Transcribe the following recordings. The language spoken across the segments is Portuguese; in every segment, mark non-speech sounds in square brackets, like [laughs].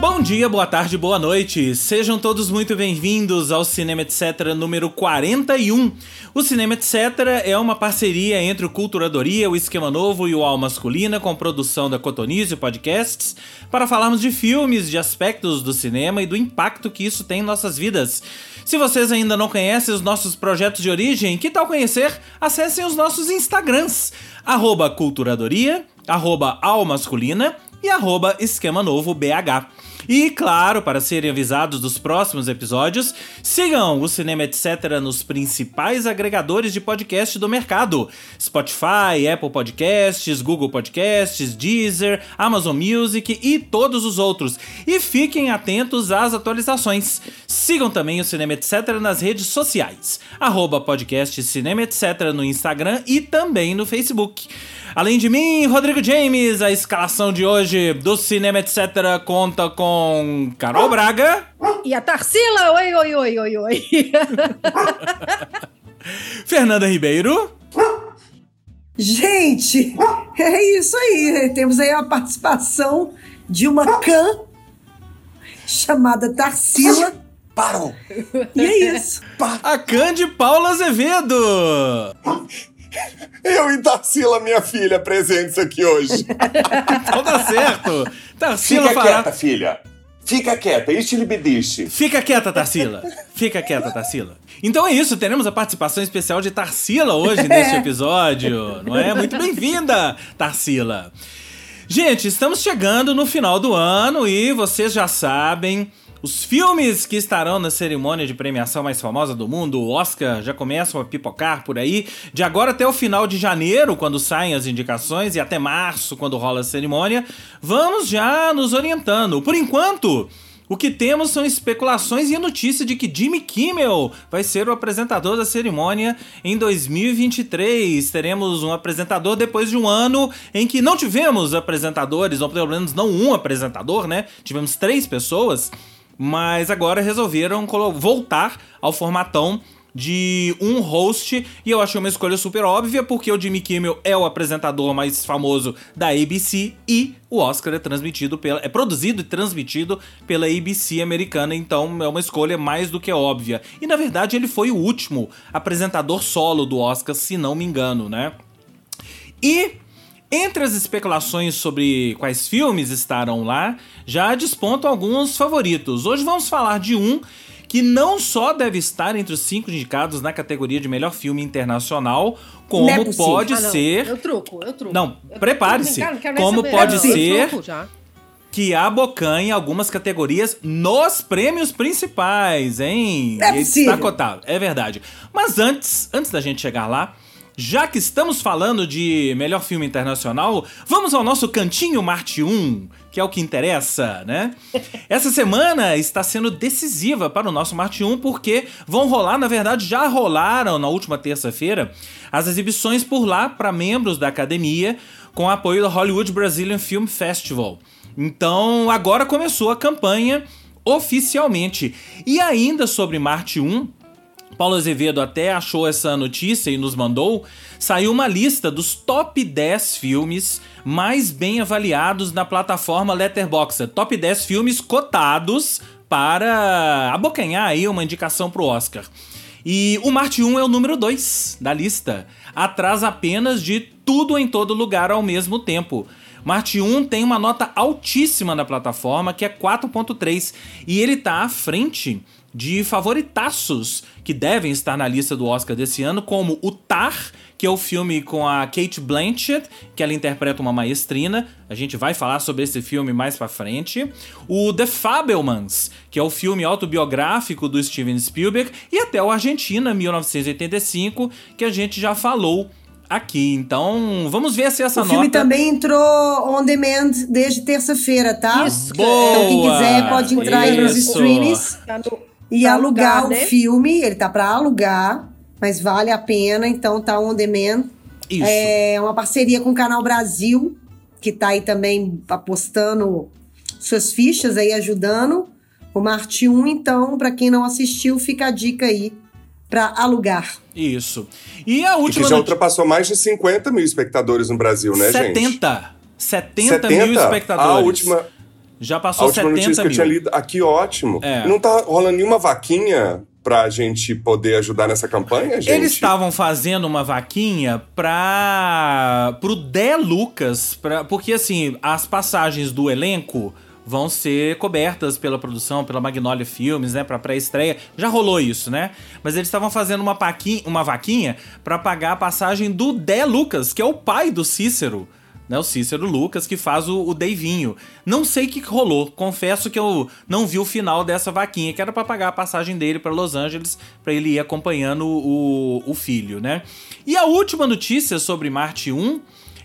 Bom dia, boa tarde, boa noite. Sejam todos muito bem-vindos ao Cinema Etc número 41. O Cinema Etc é uma parceria entre o Culturadoria, o Esquema Novo e o Al Masculina, com produção da Cotonizio Podcasts, para falarmos de filmes, de aspectos do cinema e do impacto que isso tem em nossas vidas. Se vocês ainda não conhecem os nossos projetos de origem, que tal conhecer? Acessem os nossos Instagrams, arroba Culturadoria, arroba Al Masculina e arroba Esquema Novo BH. E claro, para serem avisados dos próximos episódios, sigam o Cinema Etc. nos principais agregadores de podcast do mercado: Spotify, Apple Podcasts, Google Podcasts, Deezer, Amazon Music e todos os outros. E fiquem atentos às atualizações. Sigam também o Cinema Etc. nas redes sociais: arroba podcast Cinema Etc. no Instagram e também no Facebook. Além de mim, Rodrigo James, a escalação de hoje do Cinema Etc. conta com Carol Braga. E a Tarsila, oi, oi, oi, oi, oi. [laughs] Fernanda Ribeiro. Gente, é isso aí. Temos aí a participação de uma cã chamada Tarsila. Parou! E é isso. A Cande Paula Azevedo. Eu e Tarsila, minha filha, presentes aqui hoje. [laughs] Então tá certo. Tarsila Fica fará... quieta, filha. Fica quieta, este libidiche. Fica quieta, Tarsila. Fica quieta, Tarsila. Então é isso, teremos a participação especial de Tarsila hoje neste [laughs] episódio, não é? Muito bem-vinda, Tarsila. Gente, estamos chegando no final do ano e vocês já sabem, os filmes que estarão na cerimônia de premiação mais famosa do mundo, o Oscar, já começam a pipocar por aí. De agora até o final de janeiro, quando saem as indicações, e até março, quando rola a cerimônia, vamos já nos orientando. Por enquanto. O que temos são especulações e a notícia de que Jimmy Kimmel vai ser o apresentador da cerimônia em 2023. Teremos um apresentador depois de um ano em que não tivemos apresentadores, ou pelo menos não um apresentador, né? Tivemos três pessoas mas agora resolveram voltar ao formatão de um host e eu achei uma escolha super óbvia porque o Jimmy Kimmel é o apresentador mais famoso da ABC e o Oscar é transmitido pela é produzido e transmitido pela ABC americana, então é uma escolha mais do que óbvia. E na verdade ele foi o último apresentador solo do Oscar, se não me engano, né? E entre as especulações sobre quais filmes estarão lá, já despontam alguns favoritos. Hoje vamos falar de um que não só deve estar entre os cinco indicados na categoria de melhor filme internacional, como é pode Ah, ser. Eu truco, eu truco. Não, prepare-se. Como saber. pode Eu ser que abocanha algumas categorias nos prêmios principais, hein? É. Está cotado, é verdade. Mas antes, antes da gente chegar lá, já que estamos falando de melhor filme internacional, vamos ao nosso cantinho Marte 1, que é o que interessa, né? [laughs] Essa semana está sendo decisiva para o nosso Marte 1 porque vão rolar, na verdade já rolaram na última terça-feira, as exibições por lá para membros da academia com apoio do Hollywood Brazilian Film Festival. Então, agora começou a campanha oficialmente. E ainda sobre Marte 1, Paulo Azevedo até achou essa notícia e nos mandou. Saiu uma lista dos top 10 filmes mais bem avaliados na plataforma Letterboxd. Top 10 filmes cotados para abocanhar aí uma indicação pro Oscar. E o Marte 1 é o número 2 da lista, atrás apenas de Tudo em Todo Lugar ao mesmo tempo. Marte 1 tem uma nota altíssima na plataforma, que é 4.3, e ele tá à frente de favoritaços que devem estar na lista do Oscar desse ano, como o Tar, que é o filme com a Kate Blanchett, que ela interpreta uma maestrina. A gente vai falar sobre esse filme mais pra frente. O The Fabelmans, que é o filme autobiográfico do Steven Spielberg, e até o Argentina 1985, que a gente já falou aqui. Então, vamos ver se essa O filme nota também entrou on demand desde terça-feira, tá? Isso. Boa! Então quem quiser pode entrar aí nos Isso. streams Tá no- e Pra alugar alugar, o né? filme. Ele tá pra alugar, mas vale a pena, então tá on demand. Isso. É uma parceria com o Canal Brasil, que tá aí também apostando suas fichas aí, ajudando. O Marte 1, então, pra quem não assistiu, fica a dica aí pra alugar. Isso. E a E que última já ultrapassou mais de 50 mil espectadores no Brasil, né, gente? 70. 70, mil espectadores. A última, Já A passou última 70 notícia que eu mil. tinha lido. Aqui, ótimo. É. Não tá rolando nenhuma vaquinha pra gente poder ajudar nessa campanha, gente? Eles estavam fazendo uma vaquinha pra. pro Dé Lucas, pra, porque assim, as passagens do elenco vão ser cobertas pela produção, pela Magnolia Filmes, né, pra pré-estreia. Já rolou isso, né? Mas eles estavam fazendo uma, paquinha, uma vaquinha pra pagar a passagem do Dé Lucas, que é o pai do Cícero. Né, o Cícero Lucas, que faz o, o Deivinho. Não sei o que rolou. Confesso que eu não vi o final dessa vaquinha, que era pra pagar a passagem dele pra Los Angeles, pra ele ir acompanhando o, o filho, né? E a última notícia sobre Marte 1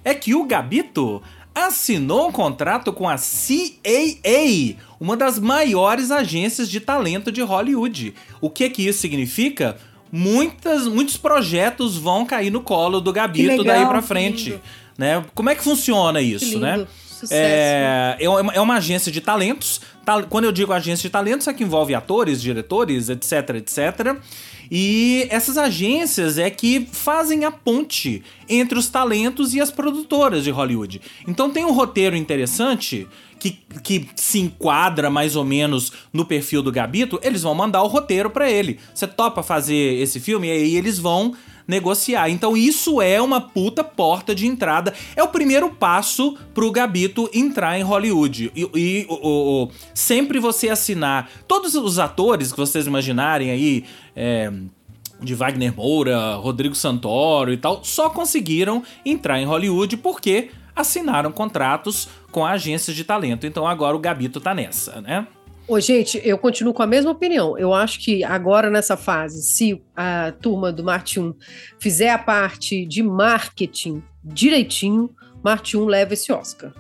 é que o Gabito assinou um contrato com a CAA, uma das maiores agências de talento de Hollywood. O que que isso significa? Muitas, muitos projetos vão cair no colo do Gabito daí pra que frente. lindo. Né? Como é que funciona isso, lindo. né? Sucesso. É, é uma, é agência de talentos. Tal- Quando eu digo agência de talentos, é que envolve atores, diretores, etc, etc. E essas agências é que fazem a ponte entre os talentos e as produtoras de Hollywood. Então tem um roteiro interessante que, que se enquadra mais ou menos no perfil do Gabito, eles vão mandar o roteiro pra ele. Você topa fazer esse filme? E aí eles vão negociar. Então isso é uma puta porta de entrada. É o primeiro passo pro Gabito entrar em Hollywood. E, e o- o- sempre você assinar todos os atores que vocês imaginarem aí. é, de Wagner Moura, Rodrigo Santoro e tal, só conseguiram entrar em Hollywood porque assinaram contratos com agências de talento. Então agora o Gabito tá nessa, né? Ô, gente, eu continuo com a mesma opinião. Eu acho que agora, nessa fase, se a turma do Marte 1 fizer a parte de marketing direitinho, Marte 1 leva esse Oscar.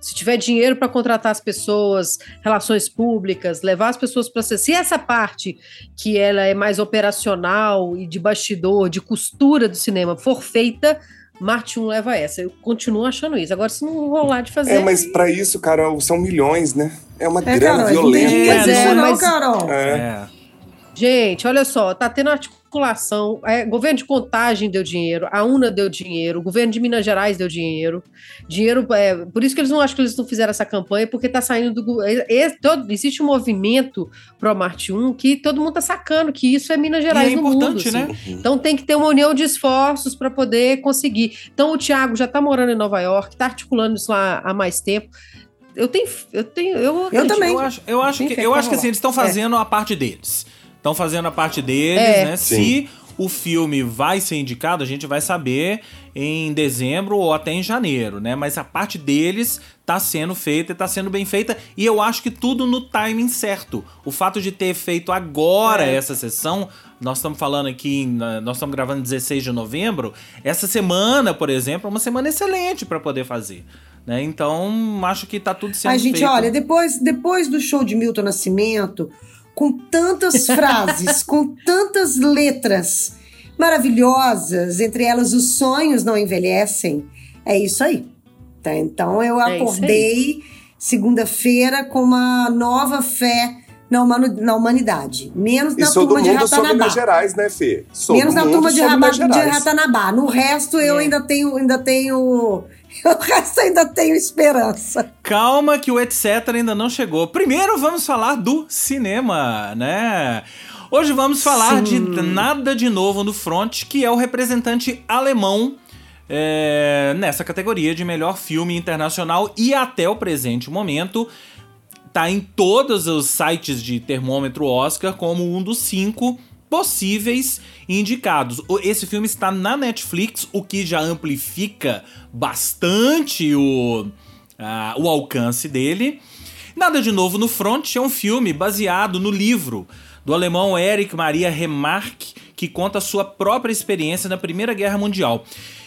Se tiver dinheiro para contratar as pessoas, relações públicas, levar as pessoas para ser. Se essa parte que ela é mais operacional e de bastidor, de costura do cinema for feita, Marte 1 leva essa. Eu continuo achando isso. Agora, se não rolar de fazer. É, mas pra isso, Carol, são milhões, né? É uma É, grana Carol, não tem violenta. Pois é, disso não, mas- Carol. É. É. Gente, olha só, tá tendo articulação. É, governo de Contagem deu dinheiro, a UNA deu dinheiro, o governo de Minas Gerais deu dinheiro. Dinheiro, é, por isso que eles não acham que eles não fizeram essa campanha, porque tá saindo do. é- é- todo- existe um movimento pro Marte 1 que todo mundo tá sacando que isso é Minas Gerais é no mundo. importante, assim. né? Então tem que ter uma união de esforços para poder conseguir. Então o Thiago já tá morando em Nova York, tá articulando isso lá há mais tempo. Eu tenho. Eu tenho. Eu, acredito. também. Eu acho, eu acho que, eu acho que assim, eles estão fazendo a parte deles. Estão fazendo a parte deles, É. né? Sim. Se o filme vai ser indicado, a gente vai saber em dezembro ou até em janeiro, né? Mas a parte deles tá sendo feita e tá sendo bem feita. E eu acho que tudo no timing certo. O fato de ter feito agora É. essa sessão, nós estamos falando aqui, nós estamos gravando 16 de novembro. Essa semana, por exemplo, é uma semana excelente para poder fazer. Né? Então, acho que tá tudo sendo Ai, gente, feito. olha, depois, depois do show de Milton Nascimento, com tantas frases, [laughs] com tantas letras maravilhosas, entre elas os sonhos não envelhecem, é isso aí. Tá? Então eu É acordei segunda-feira com uma nova fé na, humano- na humanidade. Menos E na turma de Ratanabá. Minas Gerais, né, Fê? Todo Menos na turma de. Ratanabá. No resto, eu É. ainda tenho, ainda tenho. [laughs] O resto ainda tenho esperança. Calma que o etc ainda não chegou. Primeiro vamos falar do cinema, né? Hoje vamos falar Sim. de Nada de Novo no Front, que é o representante alemão é, nessa categoria de melhor filme internacional e até o presente momento tá em todos os sites de termômetro Oscar como um dos cinco possíveis indicados. Esse filme está na Netflix, o que já amplifica bastante o, ah, o alcance dele. Nada de novo no Front é um filme baseado no livro do alemão Erich Maria Remarque, que conta sua própria experiência na Primeira Guerra Mundial.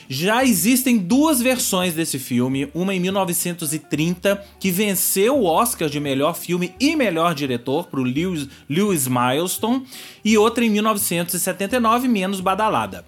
Já existem duas versões desse filme, uma em 1930, que venceu o Oscar de melhor filme e melhor diretor para o Lewis, Lewis Milestone, e outra em 1979, menos badalada.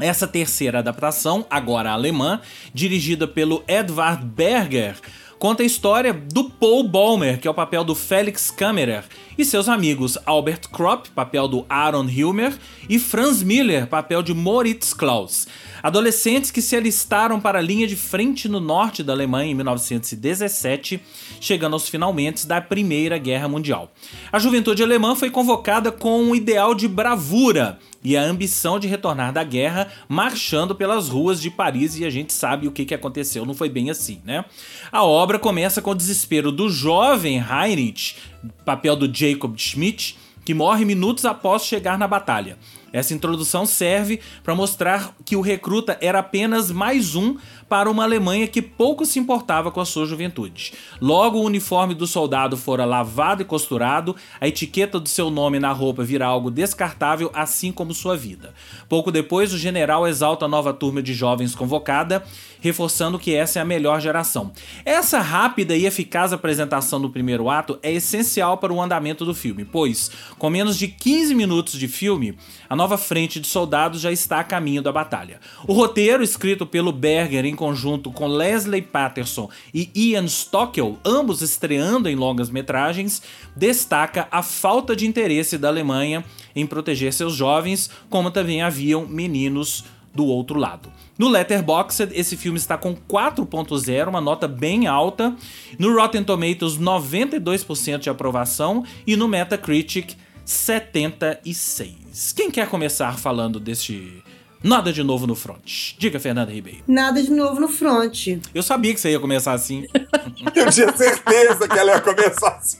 Essa terceira adaptação, agora alemã, dirigida pelo Edvard Berger, conta a história do Paul Ballmer, que é o papel do Felix Kammerer, e seus amigos Albert Kropp, papel do Aaron Hilmer, e Franz Miller, papel de Moritz Klaus. Adolescentes que se alistaram para a linha de frente no norte da Alemanha em 1917, chegando aos finalmente da Primeira Guerra Mundial. A juventude alemã foi convocada com um ideal de bravura e a ambição de retornar da guerra marchando pelas ruas de Paris e a gente sabe o que, que aconteceu, não foi bem assim, né? A obra começa com o desespero do jovem Heinrich, papel do Jacob Schmidt, que morre minutos após chegar na batalha. Essa introdução serve para mostrar que o recruta era apenas mais um para uma Alemanha que pouco se importava com a sua juventude. Logo, o uniforme do soldado fora lavado e costurado, a etiqueta do seu nome na roupa vira algo descartável, assim como sua vida. Pouco depois, o general exalta a nova turma de jovens convocada, reforçando que essa é a melhor geração. Essa rápida e eficaz apresentação do primeiro ato é essencial para o andamento do filme, pois, com menos de 15 minutos de filme, a nova frente de soldados já está a caminho da batalha. O roteiro, escrito pelo Berger em conjunto com Leslie Patterson e Ian Stockwell, ambos estreando em longas metragens, destaca a falta de interesse da Alemanha em proteger seus jovens, como também haviam meninos do outro lado. No Letterboxd, esse filme está com 4.0, uma nota bem alta. No Rotten Tomatoes, 92% de aprovação e no Metacritic, 76. Quem quer começar falando deste Nada de novo no front. Diga, Fernanda Ribeiro. Nada de novo no front. Eu sabia que você ia começar assim. [laughs] Eu tinha certeza que ela ia começar assim.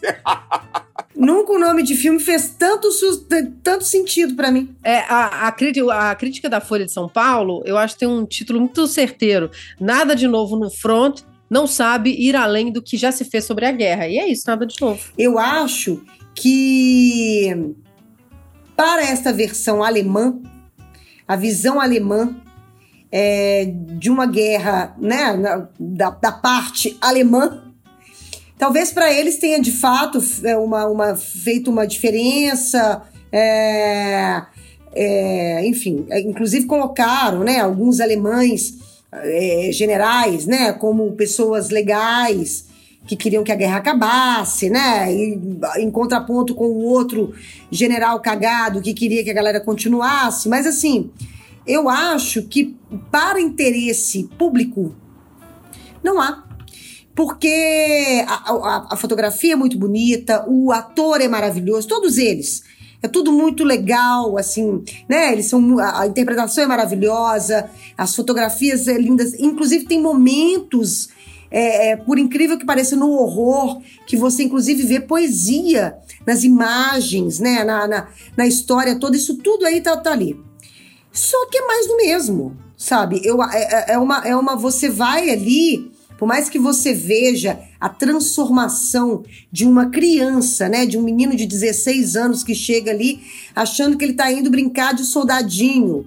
[laughs] Nunca o nome de filme fez tanto, tanto sentido para mim. É, a, a, a, crítica da Folha de São Paulo, eu acho que tem um título muito certeiro. Nada de novo no front, não sabe ir além do que já se fez sobre a guerra. E é isso, nada de novo. Eu acho que para esta versão alemã, a visão alemã é, de uma guerra, né, da, da parte alemã, talvez para eles tenha de fato é, uma, uma, feito uma diferença. É, é, enfim, é, inclusive colocaram né, alguns alemães é, generais né, como pessoas legais que queriam que a guerra acabasse, né? E, em contraponto com o outro general cagado que queria que a galera continuasse. Mas assim, eu acho que para interesse público não há. Porque a, a, a fotografia é muito bonita, o ator é maravilhoso, todos eles. É tudo muito legal, assim, né? Eles são a interpretação é maravilhosa, as fotografias é lindas, inclusive tem momentos é, é, por incrível que pareça, no horror, que você inclusive vê poesia nas imagens, né? Na, na, na história toda, isso tudo aí tá, tá, ali. Só que é mais do mesmo, sabe? Eu, é, é, é uma, é uma. Você vai ali, por mais que você veja a transformação de uma criança, né? De um menino de 16 anos que chega ali achando que ele tá indo brincar de soldadinho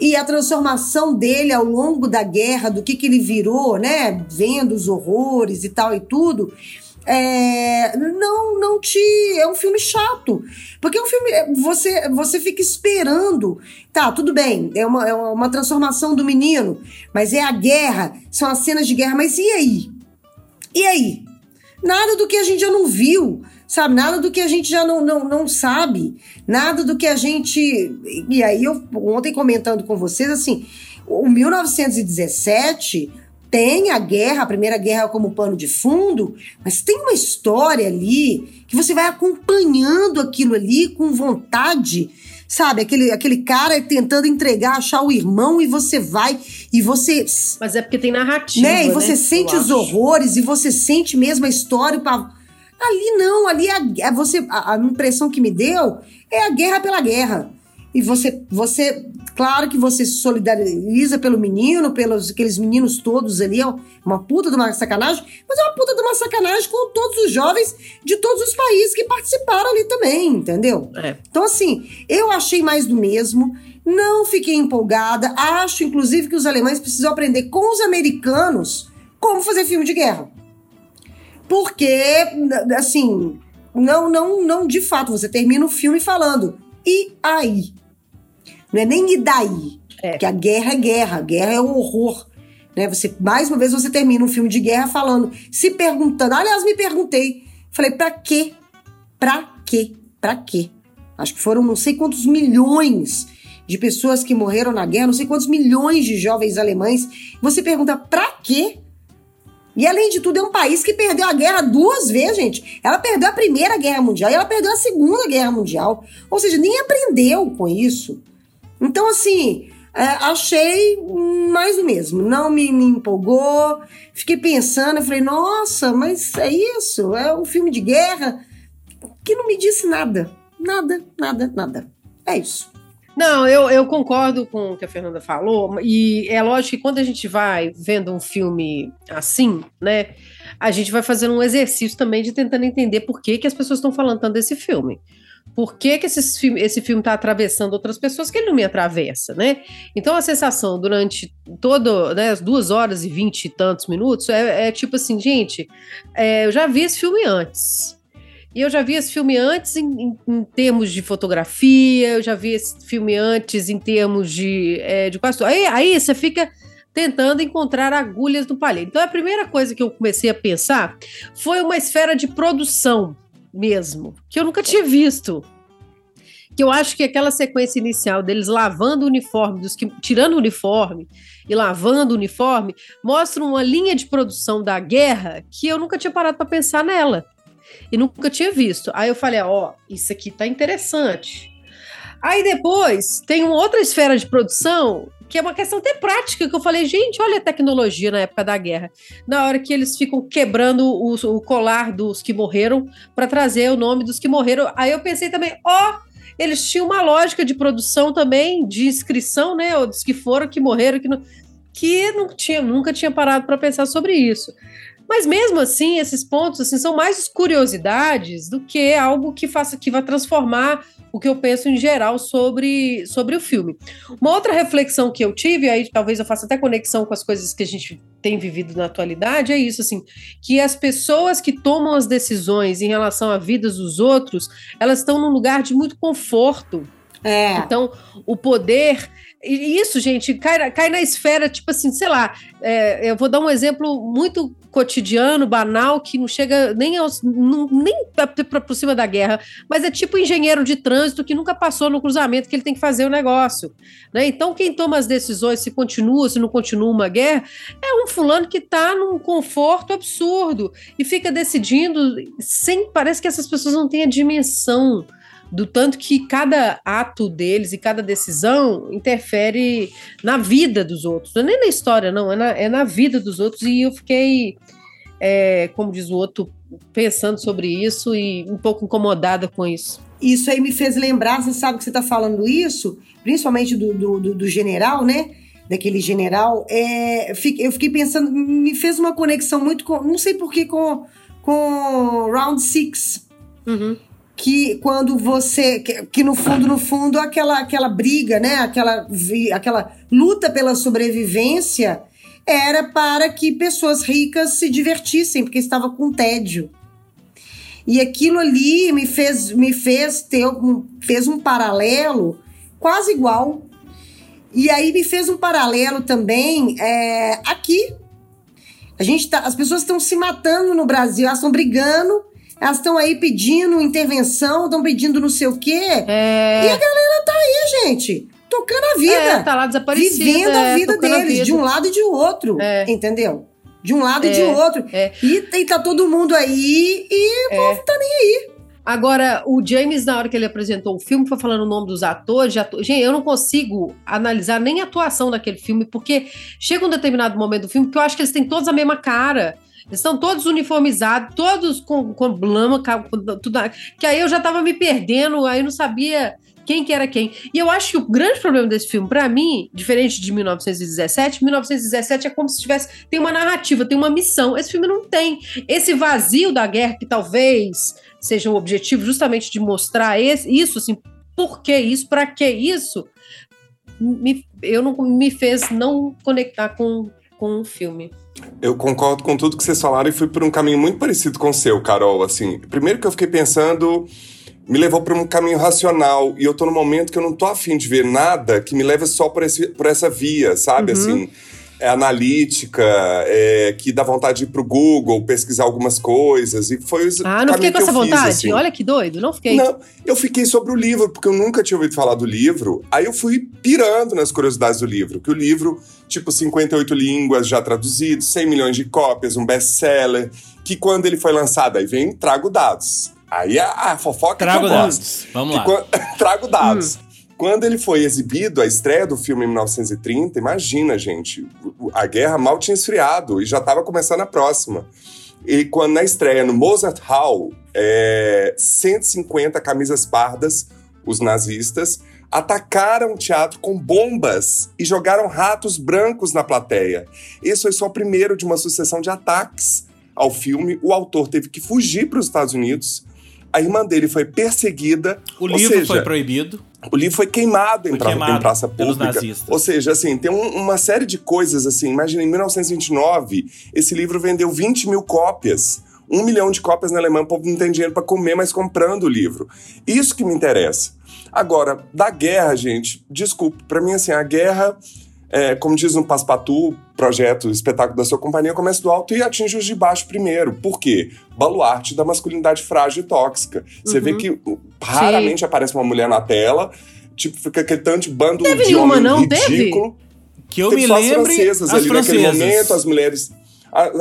e a transformação dele ao longo da guerra, do que, que ele virou, né? Vendo os horrores e tal e tudo. É, não, não te. É um filme chato. Porque é um filme. Você, você fica esperando. Tá, tudo bem. É uma, é uma transformação do menino. Mas é a guerra. São as cenas de guerra. Mas e aí? E aí? Nada do que a gente já não viu sabe? Nada do que a gente já não, não, não sabe, nada do que a gente. E aí, eu ontem comentando com vocês, assim, o 1917 tem a guerra, a primeira guerra como pano de fundo, mas tem uma história ali que você vai acompanhando aquilo ali com vontade. Sabe, aquele, aquele cara tentando entregar, achar o irmão e você vai e você. Mas é porque tem narrativa. Né? E você né? sente Eu os acho. horrores e você sente mesmo a história. Pra Ali não, ali é, é você, a, a, impressão que me deu é a guerra pela guerra. E você, você, claro que você se solidariza pelo menino, pelos aqueles meninos todos ali, é uma puta de uma sacanagem, mas é uma puta de uma sacanagem com todos os jovens de todos os países que participaram ali também, entendeu? É. Então, assim, eu achei mais do mesmo. Não fiquei empolgada. Acho, inclusive, que os alemães precisam aprender com os americanos como fazer filme de guerra. Porque, assim, não, não, não, de fato, você termina o filme falando, e aí? Não é nem e daí? É. Porque a guerra é guerra, guerra é horror. Né? Você, mais uma vez, você termina um filme de guerra falando, se perguntando. Aliás, me perguntei. Falei, pra quê? Pra quê? Pra quê? Acho que foram não sei quantos milhões de pessoas que morreram na guerra, não sei quantos milhões de jovens alemães. Você pergunta, pra quê? E além de tudo, é um país que perdeu a guerra duas vezes, gente. Ela perdeu a Primeira Guerra Mundial e ela perdeu a Segunda Guerra Mundial. Ou seja, nem aprendeu com isso. Então, assim, é, achei mais do mesmo. Não me, me empolgou. Fiquei pensando, eu falei, nossa, mas é isso? É um filme de guerra que não me disse nada. Nada, nada, nada. É isso. Não, eu, eu concordo com o que a Fernanda falou, e é lógico que quando a gente vai vendo um filme assim, né, a gente vai fazendo um exercício também de tentando entender por que, que as pessoas estão falando tanto desse filme. Por que, que esse filme esse filme está atravessando outras pessoas que ele não me atravessa, né? Então a sensação durante todo, né, as duas horas e vinte e tantos minutos é, é tipo assim, gente, é, eu já vi esse filme antes. E eu já vi esse filme antes em, em, em, termos de fotografia, eu já vi esse filme antes em termos de, é, de quase aí, aí você fica tentando encontrar agulhas no palheiro. Então a primeira coisa que eu comecei a pensar foi uma esfera de produção mesmo, que eu nunca tinha visto. Que eu acho que aquela sequência inicial deles lavando o uniforme, dos que, tirando o uniforme e lavando o uniforme, mostra uma linha de produção da guerra que eu nunca tinha parado para pensar nela e nunca tinha visto. Aí eu falei, ó, isso aqui tá interessante. Aí depois tem uma outra esfera de produção que é uma questão até prática, que eu falei, gente, olha a tecnologia na época da guerra. Na hora que eles ficam quebrando o, o colar dos que morreram para trazer o nome dos que morreram. Aí eu pensei também, ó, eles tinham uma lógica de produção também, de inscrição, né? Ou dos que foram, que morreram, que não, que não tinha, nunca tinha parado para pensar sobre isso. Mas mesmo assim, esses pontos assim, são mais curiosidades do que algo que faça que vai transformar o que eu penso em geral sobre, sobre o filme. Uma outra reflexão que eu tive, aí talvez eu faça até conexão com as coisas que a gente tem vivido na atualidade, é isso, assim, que as pessoas que tomam as decisões em relação à vida dos outros, elas estão num lugar de muito conforto. É. Então, o poder e isso, gente, cai, cai na esfera, tipo assim, sei lá, é, eu vou dar um exemplo muito cotidiano, banal, que não chega nem, aos, não, nem por cima da guerra, mas é tipo engenheiro de trânsito que nunca passou no cruzamento que ele tem que fazer o negócio. Né? Então, quem toma as decisões, se continua, se não continua uma guerra, é um fulano que está num conforto absurdo e fica decidindo sem. Parece que essas pessoas não têm a dimensão do tanto que cada ato deles e cada decisão interfere na vida dos outros. Não é nem na história, não, é na, é na vida dos outros. E eu fiquei, é, como diz o outro, pensando sobre isso e um pouco incomodada com isso. Isso aí me fez lembrar, você sabe que você está falando isso, principalmente do, do, do, do general, né? daquele general, é, eu fiquei pensando, me fez uma conexão muito com, não sei porquê, com, com Round Six. Uhum que quando você que, que, no fundo no fundo aquela aquela briga né aquela aquela luta pela sobrevivência era para que pessoas ricas se divertissem porque estava com tédio. E aquilo ali me fez me fez ter um, fez um paralelo quase igual. E aí me fez um paralelo também é, aqui. A gente tá, as pessoas estão se matando no Brasil elas estão brigando elas estão aí pedindo intervenção, estão pedindo não sei o quê. É... E a galera tá aí, gente. Tocando a vida. É, tá lá desaparecida. Vivendo a é, vida deles, a vida. de um lado e de outro. É. Entendeu? De um lado e de é, outro. É. E, e tá todo mundo aí e o povo tá nem aí. Agora, o James, na hora que ele apresentou o filme, foi falando o nome dos atores. Ator... Gente, eu não consigo analisar nem a atuação daquele filme, porque chega um determinado momento do filme que eu acho que eles têm todos a mesma cara. Eles estão todos uniformizados, todos com, com blama, tudo, que aí eu já tava me perdendo, aí eu não sabia quem que era quem. E eu acho que o grande problema desse filme, para mim, diferente de 1917, 1917 é como se tivesse tem uma narrativa, tem uma missão. Esse filme não tem. Esse vazio da guerra que talvez seja o objetivo justamente de mostrar esse, isso assim, por que isso, para que isso? Me, eu não me fez não conectar com, com o filme. Eu concordo com tudo que vocês falaram e fui por um caminho muito parecido com o seu, Carol. Assim, primeiro que eu fiquei pensando, me levou para um caminho racional e eu tô no momento que eu não tô afim de ver nada que me leve só por, esse, por essa via, sabe? Uhum. Assim, analítica, é, que dá vontade de ir pro Google, pesquisar algumas coisas. E foi Ah, não fiquei com essa vontade? Fiz, assim. Olha que doido, não fiquei. Não, eu fiquei sobre o livro, porque eu nunca tinha ouvido falar do livro. Aí eu fui pirando nas curiosidades do livro, que o livro, tipo, 58 línguas já traduzidos, 100 milhões de cópias, um best-seller, que quando ele foi lançado, aí vem trago dados. Aí a, a fofoca Trago que dados. Vamos lá. Quando, [laughs] trago dados. Hum. Quando ele foi exibido, a estreia do filme em 1930, imagina, gente, a guerra mal tinha esfriado e já estava começando a próxima. E quando na estreia no Mozart Hall, é, 150 camisas pardas, os nazistas, atacaram o teatro com bombas e jogaram ratos brancos na plateia. Esse foi só o primeiro de uma sucessão de ataques ao filme. O autor teve que fugir para os Estados Unidos. A irmã dele foi perseguida. O livro seja, foi proibido. O livro foi queimado, em, foi pra, queimado em praça pública. Ou seja, assim, tem um, uma série de coisas assim. Imagina, em 1929, esse livro vendeu 20 mil cópias. Um milhão de cópias na Alemanha, o povo não tem dinheiro para comer, mas comprando o livro. Isso que me interessa. Agora, da guerra, gente, desculpe, para mim, assim, a guerra é, como diz no Paspatu, projeto espetáculo da sua companhia, começa do alto e atinge os de baixo primeiro. Por quê? Baluarte da masculinidade frágil e tóxica. Você uhum. vê que raramente Sim. aparece uma mulher na tela, tipo, fica aquele tanto de bando teve de homem não, ridículo. Teve? Que eu teve me só lembre, as francesas as ali francesas. naquele momento, as mulheres...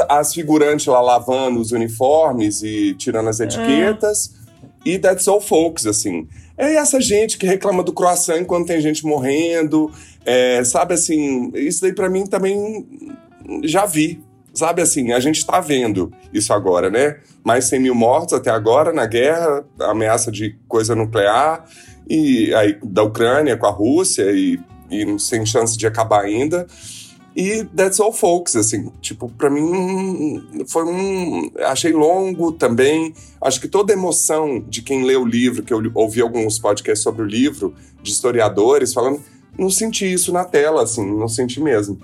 As figurantes lá lavando os uniformes e tirando as etiquetas. É. E that's all folks, assim. É essa gente que reclama do croissant enquanto tem gente morrendo. É, sabe assim, isso daí para mim também já vi. Sabe assim, a gente está vendo isso agora, né? Mais 100 mil mortos até agora na guerra, ameaça de coisa nuclear, e aí da Ucrânia com a Rússia, e, e sem chance de acabar ainda. E That's All Folks, assim, tipo, para mim foi um. Achei longo também. Acho que toda a emoção de quem lê o livro, que eu ouvi alguns podcasts sobre o livro, de historiadores falando, não senti isso na tela, assim, não senti mesmo.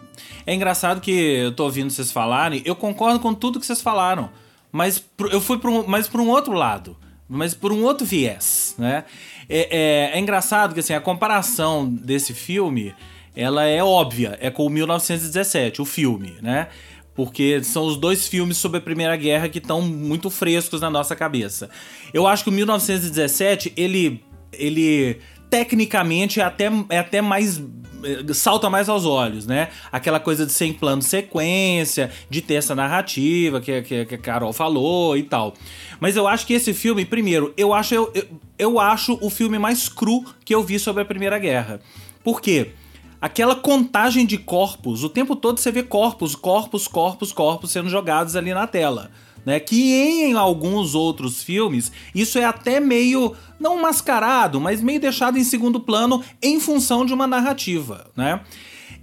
É engraçado que eu tô ouvindo vocês falarem, eu concordo com tudo que vocês falaram, mas eu fui para um, mais para um outro lado, mas por um outro viés, né? É, é, é engraçado que assim, a comparação desse filme ela é óbvia, é com o 1917, o filme, né? Porque são os dois filmes sobre a Primeira Guerra que estão muito frescos na nossa cabeça. Eu acho que o 1917, ele. ele tecnicamente é até, é até mais. Eh, salta mais aos olhos, né? Aquela coisa de ser em plano sequência, de ter essa narrativa que, que, que a Carol falou e tal. Mas eu acho que esse filme, primeiro, eu acho, eu, eu, eu acho o filme mais cru que eu vi sobre a Primeira Guerra. Por quê? aquela contagem de corpos, o tempo todo você vê corpos, corpos, corpos, corpos sendo jogados ali na tela. Né, que em alguns outros filmes isso é até meio não mascarado, mas meio deixado em segundo plano em função de uma narrativa, né?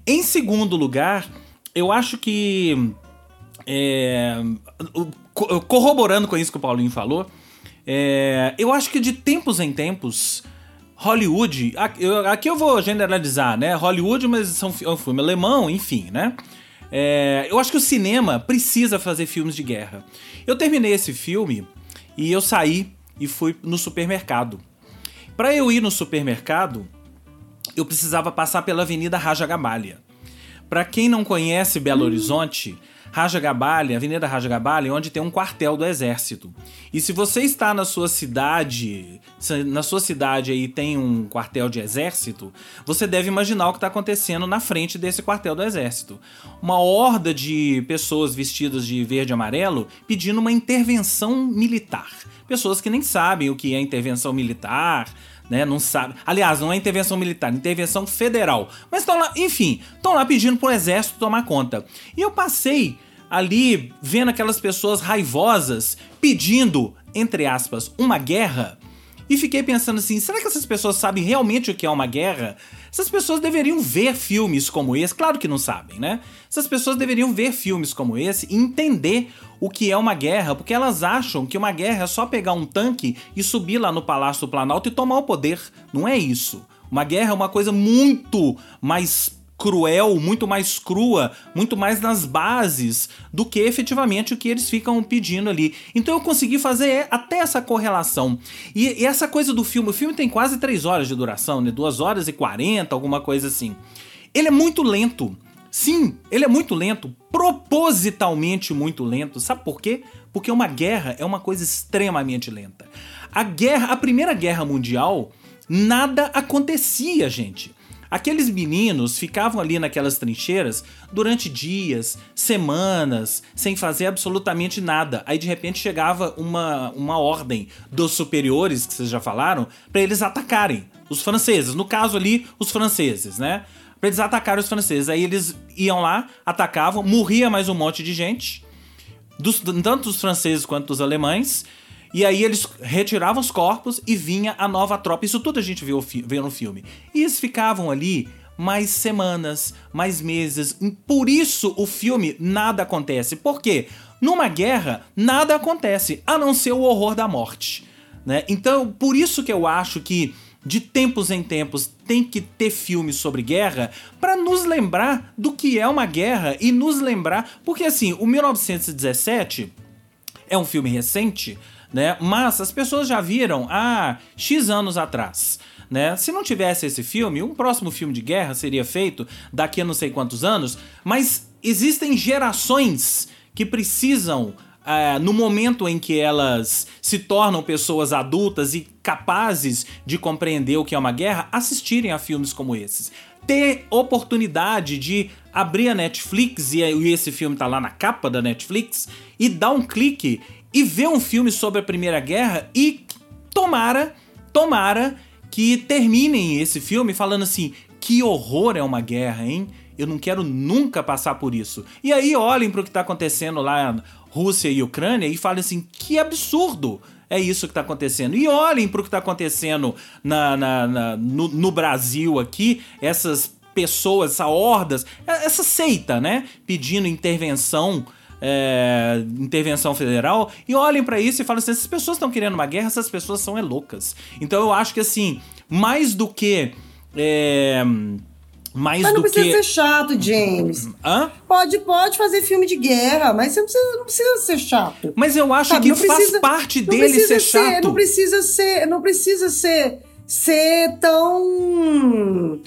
Em segundo lugar, eu acho que é, corroborando com isso que o Paulinho falou, é, eu acho que de tempos em tempos Hollywood, aqui eu vou generalizar, né? Hollywood, mas são, é um filme alemão, enfim, né? É, eu acho que o cinema precisa fazer filmes de guerra. Eu terminei esse filme e eu saí e fui no supermercado. Para eu ir no supermercado, eu precisava passar pela Avenida Raja Gabalha. Para quem não conhece Belo Horizonte, Raja Gabali, Avenida Raja Gabali, onde tem um quartel do exército. E se você está na sua cidade, na sua cidade aí tem um quartel de exército, você deve imaginar o que está acontecendo na frente desse quartel do exército. Uma horda de pessoas vestidas de verde e amarelo pedindo uma intervenção militar. Pessoas que nem sabem o que é intervenção militar, né? Não sabe. Aliás, não é intervenção militar, intervenção federal. Mas estão lá, enfim, estão lá pedindo pro exército tomar conta. E eu passei ali vendo aquelas pessoas raivosas pedindo, entre aspas, uma guerra. E fiquei pensando assim: será que essas pessoas sabem realmente o que é uma guerra? Essas pessoas deveriam ver filmes como esse, claro que não sabem, né? Essas pessoas deveriam ver filmes como esse e entender o que é uma guerra, porque elas acham que uma guerra é só pegar um tanque e subir lá no Palácio do Planalto e tomar o poder. Não é isso. Uma guerra é uma coisa muito mais cruel, muito mais crua, muito mais nas bases do que efetivamente o que eles ficam pedindo ali. Então eu consegui fazer até essa correlação. E, e essa coisa do filme, o filme tem quase 3 horas de duração, né? 2 horas e 40, alguma coisa assim. Ele é muito lento. Sim, ele é muito lento, propositalmente muito lento. Sabe por quê? Porque uma guerra é uma coisa extremamente lenta. A guerra, a Primeira Guerra Mundial, nada acontecia, gente. Aqueles meninos ficavam ali naquelas trincheiras durante dias, semanas, sem fazer absolutamente nada. Aí de repente chegava uma, uma ordem dos superiores, que vocês já falaram, para eles atacarem os franceses. No caso ali, os franceses, né? Pra eles atacarem os franceses. Aí eles iam lá, atacavam, morria mais um monte de gente, dos, tanto dos franceses quanto dos alemães. E aí eles retiravam os corpos e vinha a nova tropa. Isso tudo a gente viu, viu no filme. E eles ficavam ali mais semanas, mais meses. Por isso o filme nada acontece. Por quê? Numa guerra, nada acontece, a não ser o horror da morte. Né? Então, por isso que eu acho que de tempos em tempos tem que ter filmes sobre guerra para nos lembrar do que é uma guerra e nos lembrar, porque assim, o 1917 é um filme recente, né? Mas as pessoas já viram há X anos atrás. Né? Se não tivesse esse filme, um próximo filme de guerra seria feito daqui a não sei quantos anos, mas existem gerações que precisam, uh, no momento em que elas se tornam pessoas adultas e capazes de compreender o que é uma guerra, assistirem a filmes como esses. Ter oportunidade de abrir a Netflix, e esse filme tá lá na capa da Netflix, e dar um clique e ver um filme sobre a Primeira Guerra e tomara, tomara que terminem esse filme falando assim: que horror é uma guerra, hein? Eu não quero nunca passar por isso. E aí olhem para o que está acontecendo lá na Rússia e Ucrânia e falem assim: que absurdo! É isso que está acontecendo. E olhem para o que está acontecendo na, na, na no, no Brasil aqui, essas pessoas, essa hordas, essa seita, né? Pedindo intervenção é, intervenção federal e olhem para isso e falem assim: essas pessoas estão querendo uma guerra, essas pessoas são é loucas. Então eu acho que assim, mais do que. É, mais mas não precisa que... ser chato, James. Hã? Pode, pode fazer filme de guerra, mas você não precisa, não precisa ser chato. Mas eu acho Sabe, que faz precisa, parte dele ser, ser chato. Não precisa ser, não precisa ser, ser tão.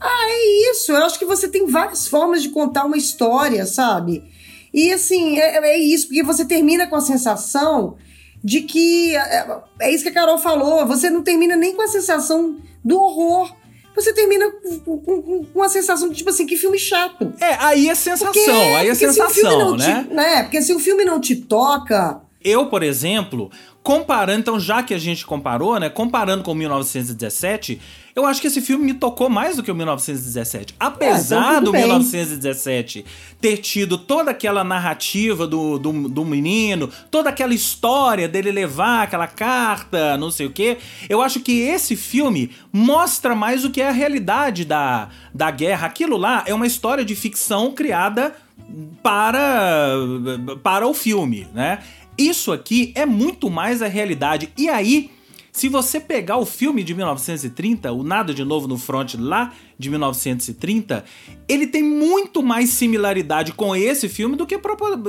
Ah, é isso. Eu acho que você tem várias formas de contar uma história, sabe? E assim, é, é isso, porque você termina com a sensação de que. É, é isso que a Carol falou, você não termina nem com a sensação do horror. Você termina com, com, com uma sensação de tipo assim, que filme chato. É, aí é sensação, porque, aí é sensação, né? Te, né? Porque se o filme não te toca. Eu, por exemplo, comparando, então já que a gente comparou, né? Comparando com 1917, eu acho que esse filme me tocou mais do que o 1917. Apesar é, então do bem. 1917 ter tido toda aquela narrativa do, do, do, menino, toda aquela história dele levar aquela carta, não sei o quê, eu acho que esse filme mostra mais o que é a realidade da, da guerra. Aquilo lá é uma história de ficção criada para, para o filme, né? Isso aqui é muito mais a realidade. E aí se você pegar o filme de 1930, o Nada de Novo no Front lá de 1930, ele tem muito mais similaridade com esse filme do que,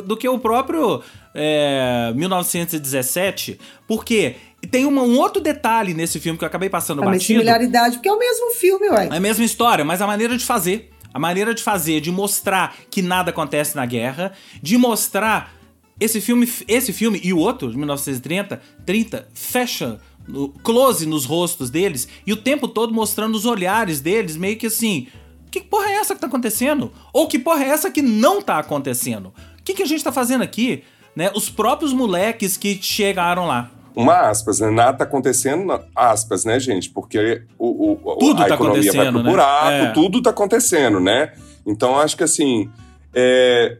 do que o próprio é, 1917, porque tem uma, um outro detalhe nesse filme que eu acabei passando a batido. similaridade, porque é o mesmo filme, ué. É a mesma história, mas a maneira de fazer. A maneira de fazer, de mostrar que nada acontece na guerra, de mostrar esse filme, esse filme e o outro, de 1930, 30, fecha close nos rostos deles e o tempo todo mostrando os olhares deles, meio que assim: que porra é essa que tá acontecendo? Ou que porra é essa que não tá acontecendo? O que, que a gente tá fazendo aqui? Né? Os próprios moleques que chegaram lá. Uma aspas, né? Nada tá acontecendo, aspas, né, gente? Porque o, o tudo a tá economia vai pro né? buraco, é. tudo tá acontecendo, né? Então, acho que assim. É,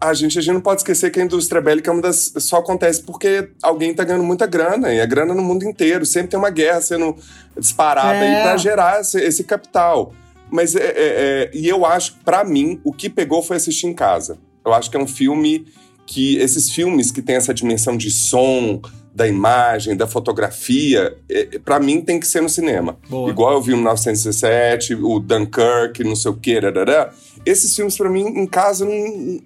a gente, a gente não pode esquecer que a indústria bélica é uma das, só acontece porque alguém está ganhando muita grana, e a grana no mundo inteiro. Sempre tem uma guerra sendo disparada é. para gerar esse, esse, capital. Mas é, é, é e eu acho, para mim, o que pegou foi assistir em casa. Eu acho que é um filme que esses filmes que tem essa dimensão de som, da imagem, da fotografia, é, para mim tem que ser no cinema. Boa. Igual eu vi o 1917, o Dunkirk, não sei o que, rarará. Esses filmes para mim em casa, não,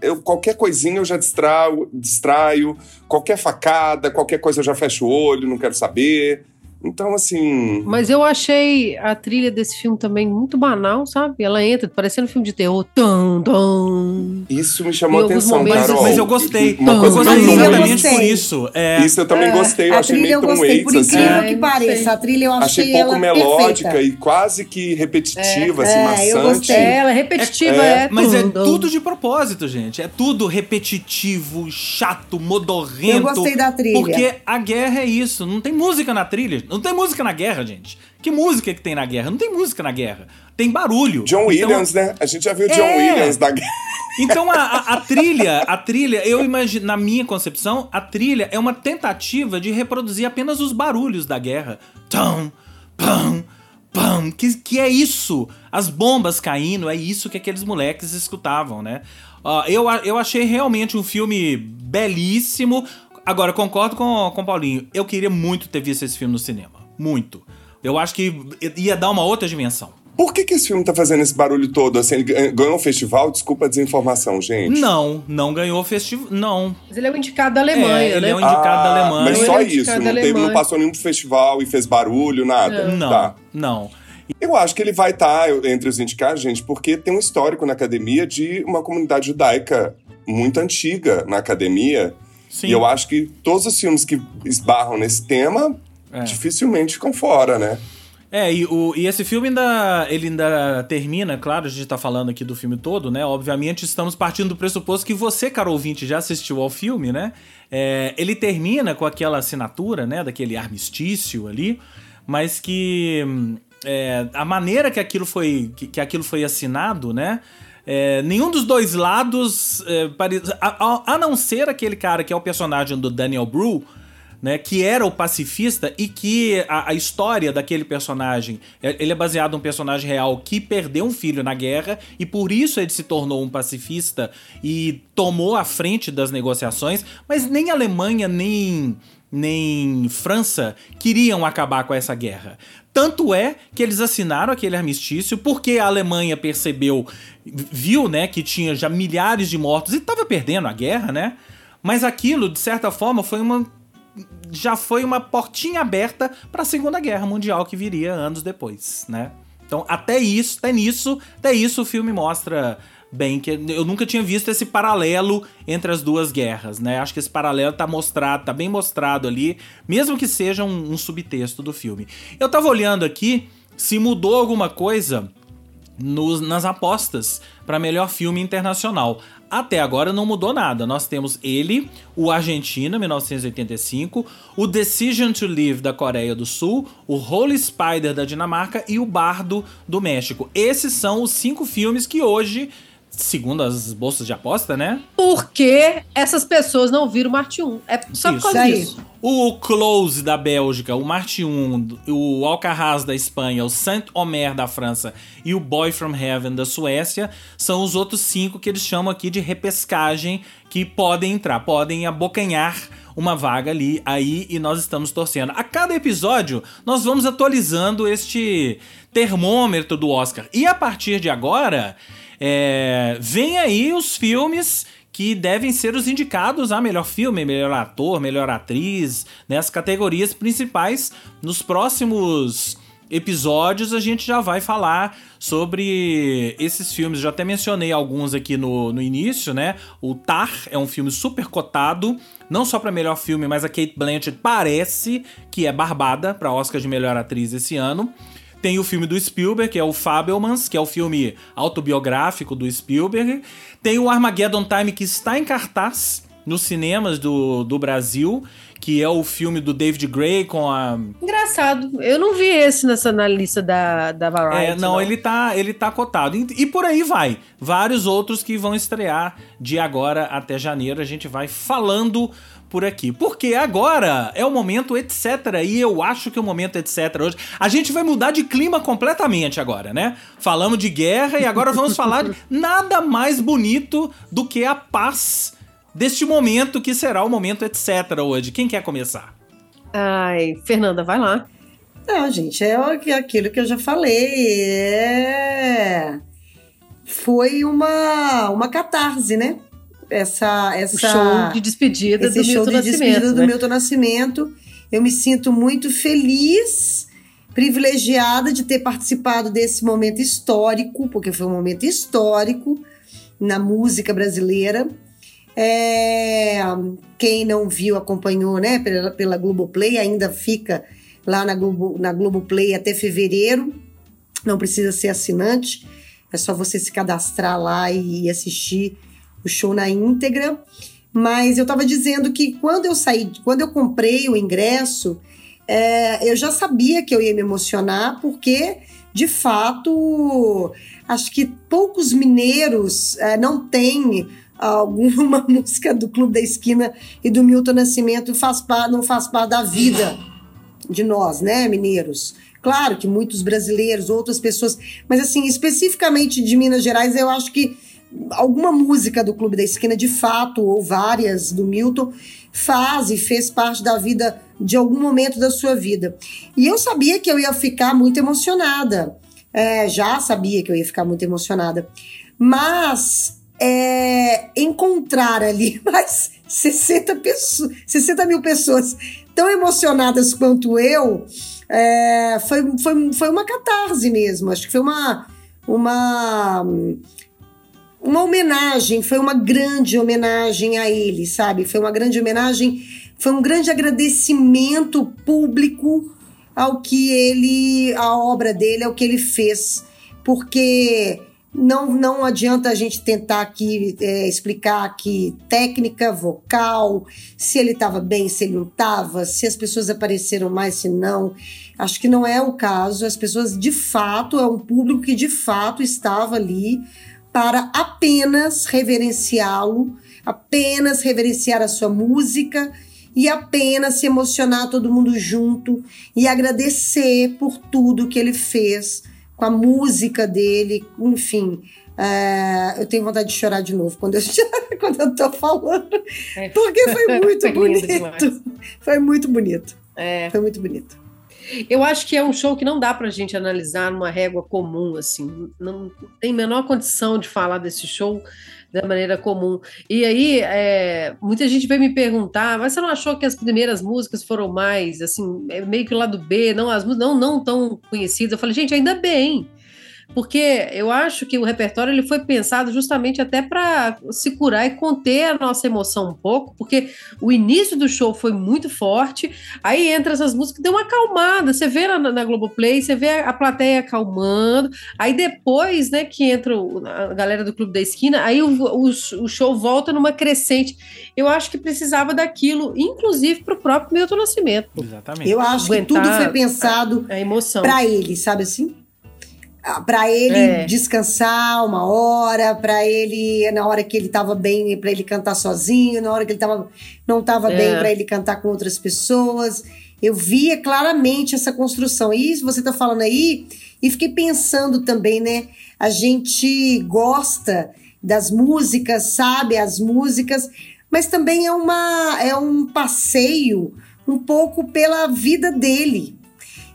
eu, qualquer coisinha eu já distraio, distraio, qualquer facada, qualquer coisa eu já fecho o olho, não quero saber. Então, assim. Mas eu achei a trilha desse filme também muito banal, sabe? Ela entra parecendo um filme de terror. Tum, tum. Isso me chamou alguns atenção, momentos- Carol. Mas eu gostei. Uma eu coisa gostei que eu eu exatamente gostei. por isso. É, Isso eu também É, gostei. Eu a achei trilha meio eu Tom gostei, por Waits, assim. incrível É, que pareça. A trilha eu achei, Achei pouco ela melódica perfeita. e quase que repetitiva, assim, É, maçante. eu gostei. É, ela é repetitiva, É, é. Mas é tudo de propósito, gente. É tudo repetitivo, chato, modorrento. Eu gostei da trilha. Porque a guerra é isso. Não tem música na trilha. Não tem música na guerra, gente. Que música que tem na guerra? Não tem música na guerra. Tem barulho. John Então- Williams, né? A gente já viu John É. Williams da guerra. Então a, a- a trilha, a [laughs] trilha, eu imagino, na minha concepção, a trilha é uma tentativa de reproduzir apenas os barulhos da guerra. Tum, pam, pam, que, que é isso? As bombas caindo, é isso que aqueles moleques escutavam, né? Ó, eu, eu achei realmente um filme belíssimo. Agora, concordo com, com o Paulinho. Eu queria muito ter visto esse filme no cinema. Muito. Eu acho que ia dar uma outra dimensão. Por que, que esse filme tá fazendo esse barulho todo? Assim, ele gan- ganhou um festival? Desculpa a desinformação, gente. Não, não ganhou festival. Não, Mas ele é o indicado da Alemanha, É, ele né? é o indicado da Ah, Alemanha. Mas Ele só é isso, não, da teve, não passou nenhum festival e fez barulho, nada. não, Tá. não. Eu acho que ele vai estar entre os indicados, gente, porque tem um histórico na academia de uma comunidade judaica muito antiga na academia. Sim. E eu acho que todos os filmes que esbarram nesse tema É. dificilmente ficam fora, né? É, e, o, e esse filme ainda, ele ainda termina, claro, a gente tá falando aqui do filme todo, né? Obviamente estamos partindo do pressuposto que você, caro ouvinte, já assistiu ao filme, né? É, ele termina com aquela assinatura, né? Daquele armistício ali, mas que hum, é, a maneira que aquilo foi, que, que aquilo foi assinado, né? É, nenhum dos dois lados, é, pare- a, a- a não ser aquele cara que é o personagem do Daniel Bru, né, que era o pacifista e que a, a história daquele personagem, é- ele é baseado num personagem real que perdeu um filho na guerra e por isso ele se tornou um pacifista e tomou a frente das negociações, mas nem Alemanha nem nem França queriam acabar com essa guerra. Tanto é que eles assinaram aquele armistício porque a Alemanha percebeu, viu, né, que tinha já milhares de mortos e estava perdendo a guerra, né? Mas aquilo, de certa forma, foi uma já foi uma portinha aberta para a Segunda Guerra Mundial que viria anos depois, né? Então, até isso, até nisso, até isso o filme mostra bem que eu nunca tinha visto esse paralelo entre as duas guerras, né? Acho que esse paralelo tá mostrado, tá bem mostrado ali, mesmo que seja um, um subtexto do filme. Eu tava olhando aqui se mudou alguma coisa nos- nas apostas para melhor filme internacional. Até agora não mudou nada. Nós temos ele, o Argentina, 1985, o Decision to Live da Coreia do Sul, o Holy Spider da Dinamarca e o Bardo do México. Esses são os cinco filmes que hoje, segundo as bolsas de aposta, né? Porque essas pessoas não viram Marte 1. É só por causa disso. O Close da Bélgica, o Marte 1, o Alcarraz da Espanha, o Saint-Omer da França e o Boy from Heaven da Suécia são os outros cinco que eles chamam aqui de repescagem que podem entrar, podem abocanhar uma vaga ali aí e nós estamos torcendo. A cada episódio nós vamos atualizando este termômetro do Oscar. E a partir de agora, é, vem aí os filmes que devem ser os indicados a melhor filme, melhor ator, melhor atriz, né, as categorias principais. Nos próximos episódios a gente já vai falar sobre esses filmes. Já até mencionei alguns aqui no, no início, né? O Tar é um filme super cotado, não só para melhor filme, mas a Kate Blanchett parece que é barbada para Oscar de melhor atriz esse ano. Tem o filme do Spielberg, que é o Fabelmans, que é o filme autobiográfico do Spielberg. Tem o Armageddon Time, que está em cartaz nos cinemas do, do Brasil, que é o filme do David Gray com a. Engraçado. Eu não vi esse nessa, na lista da, da Variety. É, não, ele tá, ele tá cotado. E, e por aí vai. Vários outros que vão estrear de agora até janeiro. A gente vai falando por aqui. Porque agora é o momento etc. E eu acho que é o momento etc. hoje. A gente vai mudar de clima completamente agora, né? Falamos de guerra e agora vamos falar de [laughs] nada mais bonito do que a paz deste momento que será o momento etc. hoje. Quem quer começar? Ai, Fernanda, vai lá. Não, gente, é o que- aquilo que eu já falei. É... Foi uma, uma catarse, né? Essa, essa, O show de despedida do show Milton de Nascimento. despedida do né? Milton Nascimento. Eu me sinto muito feliz, privilegiada de ter participado desse momento histórico, porque foi um momento histórico na música brasileira. É, quem não viu, acompanhou, né, pela, pela Globoplay, ainda fica lá na, Globo, na Globoplay até fevereiro. Não precisa ser assinante, é só você se cadastrar lá e assistir o show na íntegra. Mas eu estava dizendo que quando eu saí, quando eu comprei o ingresso, é, eu já sabia que eu ia me emocionar, porque de fato acho que poucos mineiros é, não têm alguma [laughs] música do Clube da Esquina e do Milton Nascimento faz não faz parte da vida de nós, né, mineiros. Claro que muitos brasileiros, outras pessoas, mas assim, especificamente de Minas Gerais, eu acho que alguma música do Clube da Esquina, de fato, ou várias do Milton, faz e fez parte da vida de algum momento da sua vida. E eu sabia que eu ia ficar muito emocionada. É, já sabia que eu ia ficar muito emocionada. Mas é, encontrar ali [laughs] mais 60, pessoas, 60 mil pessoas tão emocionadas quanto eu é, foi, foi, foi uma catarse mesmo. Acho que foi uma, uma, uma homenagem, foi uma grande homenagem a ele, sabe? Foi uma grande homenagem, foi um grande agradecimento público ao que ele, a obra dele, ao que ele fez. Porque não, não adianta a gente tentar aqui é, explicar aqui técnica vocal, se ele estava bem, se ele não estava, se as pessoas apareceram mais, se não. Acho que não é o caso. As pessoas, de fato, é um público que de fato estava ali para apenas reverenciá-lo, apenas reverenciar a sua música e apenas se emocionar todo mundo junto e agradecer por tudo que ele fez com a música dele, enfim. É, eu tenho vontade de chorar de novo quando eu, [laughs] quando eu tô falando. É. Porque foi [laughs] muito bonito. Foi muito bonito. É. Foi muito bonito. Eu acho que é um show que não dá pra gente analisar numa régua comum, assim. Não tem menor condição de falar desse show da maneira comum. E aí, é, muita gente veio me perguntar, mas você não achou que as primeiras músicas foram mais, assim, meio que o lado B, não, as músicas não, não tão conhecidas? Eu falei, gente, ainda bem porque eu acho que o repertório ele foi pensado justamente até para se curar e conter a nossa emoção um pouco, porque o início do show foi muito forte, aí entra essas músicas, deu uma acalmada, você vê na, na Globoplay, você vê a plateia acalmando, aí depois, né, que entra a galera do Clube da Esquina, aí o, o, o show volta numa crescente. Eu acho que precisava daquilo, inclusive para o próprio Milton Nascimento. Exatamente. Eu acho que tudo foi pensado para ele, sabe assim? Para ele é. descansar uma hora, para ele na hora que ele estava bem, para ele cantar sozinho, na hora que ele tava, não estava é. bem, para ele cantar com outras pessoas. Eu via claramente essa construção. E isso você está falando aí, e fiquei pensando também, né? A gente gosta das músicas, sabe as músicas, mas também é uma é um passeio um pouco pela vida dele,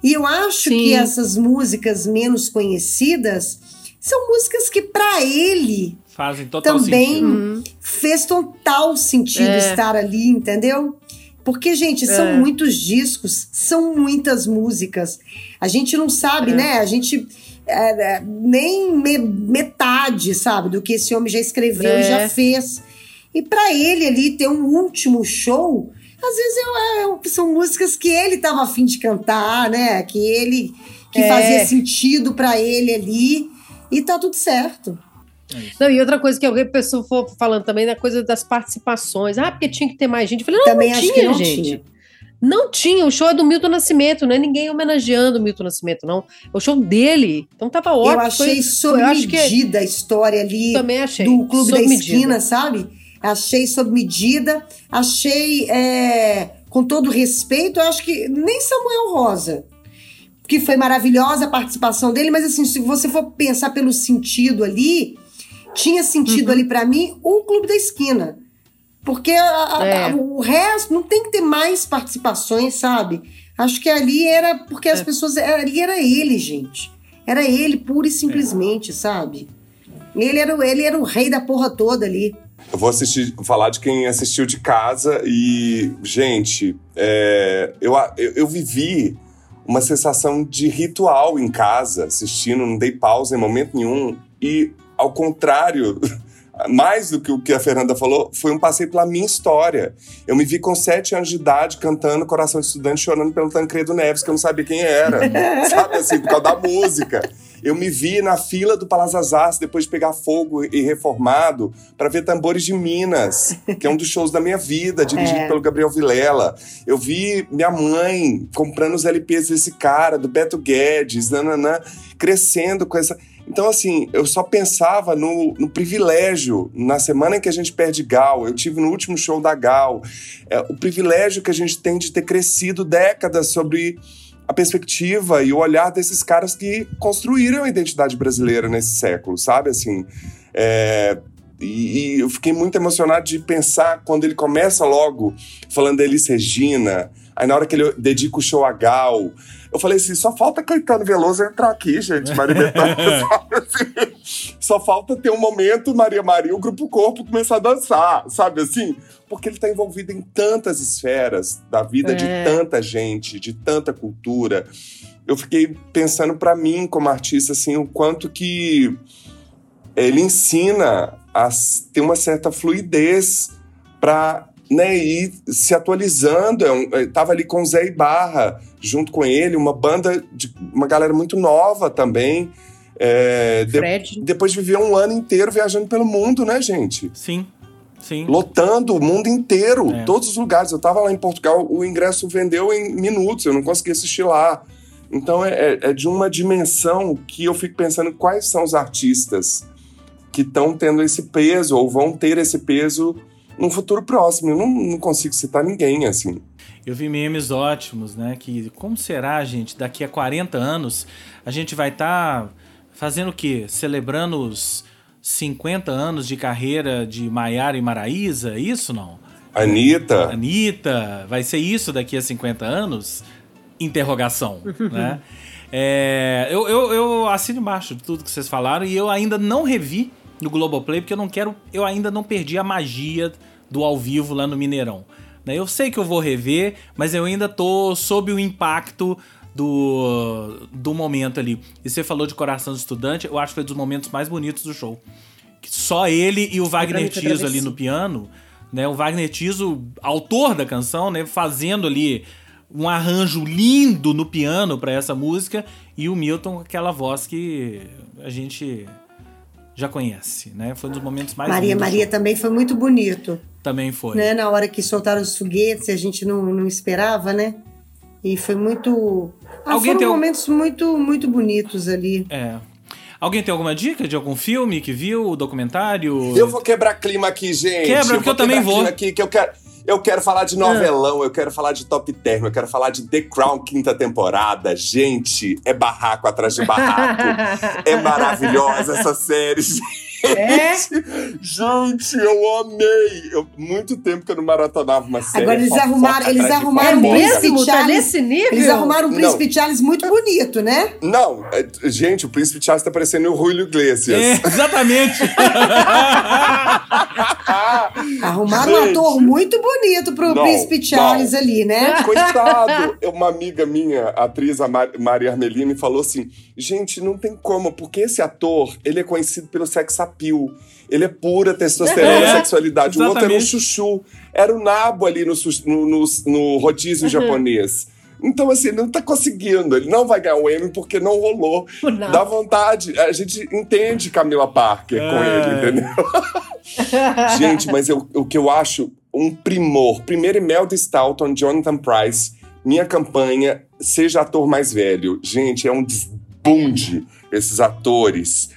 e eu acho Sim. que essas músicas menos conhecidas são músicas que para ele fazem total também sentido. Uhum. fez total sentido é. estar ali, entendeu? Porque, gente, são é. muitos discos, são muitas músicas. A gente não sabe, é. né? A gente é, é, nem me, metade, sabe, do que esse homem já escreveu, é. já fez. E para ele ali ter um último show às vezes eu, eu, são músicas que ele estava afim de cantar, né? Que ele que é. fazia sentido para ele ali e tá tudo certo. É não, e outra coisa que alguém pessoa for falando também na coisa das participações. Ah, porque tinha que ter mais gente. Eu falei, não, também não tinha, não gente. Tinha. Não tinha, o show é do Milton Nascimento, não é ninguém homenageando o Milton Nascimento, não. É o show dele. Então tava ótimo. Eu achei foi, sob medida que... a história ali Também achei. do Clube da Esquina, sabe? Achei sob medida, achei é, com todo respeito, eu acho que nem Samuel Rosa, que foi maravilhosa a participação dele, mas assim, se você for pensar pelo sentido ali, tinha sentido uhum. ali para mim o Clube da Esquina. Porque a, é. a, o resto não tem que ter mais participações, sabe? Acho que ali era porque as é. pessoas. Ali era ele, gente. Era ele, pura e simplesmente, é. sabe? Ele era, ele era o rei da porra toda ali. Eu vou assistir, falar de quem assistiu de casa e, gente, é, eu, eu, eu vivi uma sensação de ritual em casa, assistindo, não dei pausa em momento nenhum. E, ao contrário, [laughs] mais do que o que a Fernanda falou, foi um passeio pela minha história. Eu me vi com sete anos de idade cantando Coração de Estudante, chorando pelo Tancredo Neves, que eu não sabia quem era. [laughs] sabe assim, por causa da música. Eu me vi na fila do Palazazás, depois de pegar fogo e reformado, para ver Tambores de Minas, que é um dos shows da minha vida, dirigido é. pelo Gabriel Vilela. Eu vi minha mãe comprando os LPs desse cara, do Beto Guedes, nananã, crescendo com essa. Então, assim, eu só pensava no, no, privilégio, na semana em que a gente perde Gal, eu tive no último show da Gal, é, o privilégio que a gente tem de ter crescido décadas sobre a perspectiva e o olhar desses caras que construíram a identidade brasileira nesse século, sabe? Assim, é, e, e, eu fiquei muito emocionado de pensar quando ele começa logo falando da Elis Regina, aí na hora que ele dedica o show a Gal, eu falei assim, só falta Caetano Veloso entrar aqui, gente, Maria [laughs] Bethânia, [laughs] assim, Só falta ter um momento Maria Maria, o Grupo Corpo começar a dançar, sabe assim? Porque ele está envolvido em tantas esferas da vida é. de tanta gente, de tanta cultura. Eu fiquei pensando para mim, como artista, assim, o quanto que ele ensina a ter uma certa fluidez para né, ir se atualizando. Eu estava ali com o Zé Ibarra, junto com ele, uma banda de uma galera muito nova também. É, de, depois de viver um ano inteiro viajando pelo mundo, né, gente? Sim. Sim. Lotando o mundo inteiro, é. todos os lugares. Eu estava lá em Portugal, o ingresso vendeu em minutos, eu não consegui assistir lá. Então é, é, é de uma dimensão que eu fico pensando quais são os artistas que estão tendo esse peso ou vão ter esse peso num futuro próximo. Eu não, não consigo citar ninguém assim. Eu vi memes ótimos, né? Que como será, gente, daqui a 40 anos a gente vai estar tá fazendo o quê? Celebrando os 50 anos de carreira de Maiara e Maraísa, é isso não? Anitta. Anitta, vai ser isso daqui a 50 anos? Interrogação, [laughs] né? É, eu, eu, eu assino embaixo de tudo que vocês falaram e eu ainda não revi no Globoplay porque eu não quero, eu ainda não perdi a magia do ao vivo lá no Mineirão. Né? Eu sei que eu vou rever, mas eu ainda tô sob o impacto do, do momento ali. E você falou de Coração do Estudante, eu acho que foi dos momentos mais bonitos do show. Só ele e o Wagner Tiso ali no piano, né? O Wagner Tiso, autor da canção, né? Fazendo ali um arranjo lindo no piano para essa música e o Milton aquela voz que a gente já conhece, né? Foi um dos momentos mais Maria Maria também foi muito bonito. Também foi. Né? Na hora que soltaram os foguetes, a gente não, não esperava, né? E foi muito. Ah, Alguém foram tem momentos muito, muito bonitos ali. É. Alguém tem alguma dica de algum filme que viu, documentário? Eu vou quebrar clima aqui, gente. Quebra, porque eu, eu também vou. Aqui, que eu quero. Eu quero falar de novelão, eu quero falar de top term, eu quero falar de The Crown quinta temporada. Gente, é barraco atrás de barraco. [laughs] é maravilhosa essa série. É? Gente, eu amei! Eu, muito tempo que eu não maratonava uma série. Agora eles arrumaram, eles arrumaram um Príncipe tá Charles. nesse nível? Eles arrumaram um Príncipe não. Charles muito bonito, né? Não, é, gente, o Príncipe Charles tá parecendo o Julio Iglesias. É, exatamente! [laughs] arrumaram gente, um ator muito bonito pro não, Príncipe Charles não. ali, né? Coitado! [laughs] Uma amiga minha, a atriz a Mar Maria Armelini, falou assim: gente, não tem como, porque esse ator, ele é conhecido pelo sex appeal. Ele é pura testosterona, é, [laughs] sexualidade. Exatamente. O outro era um chuchu. Era o nabo ali no, no, no, no rodízio uhum. japonês. Então, assim, não tá conseguindo. Ele não vai ganhar o Emmy porque não rolou. Não. Dá vontade. A gente entende Camila Parker é. com ele, entendeu? [laughs] gente, mas eu, o que eu acho um primor. Primeiro, Imelda Staunton, Jonathan Price. Minha campanha, seja ator mais velho. Gente, é um desbunde esses atores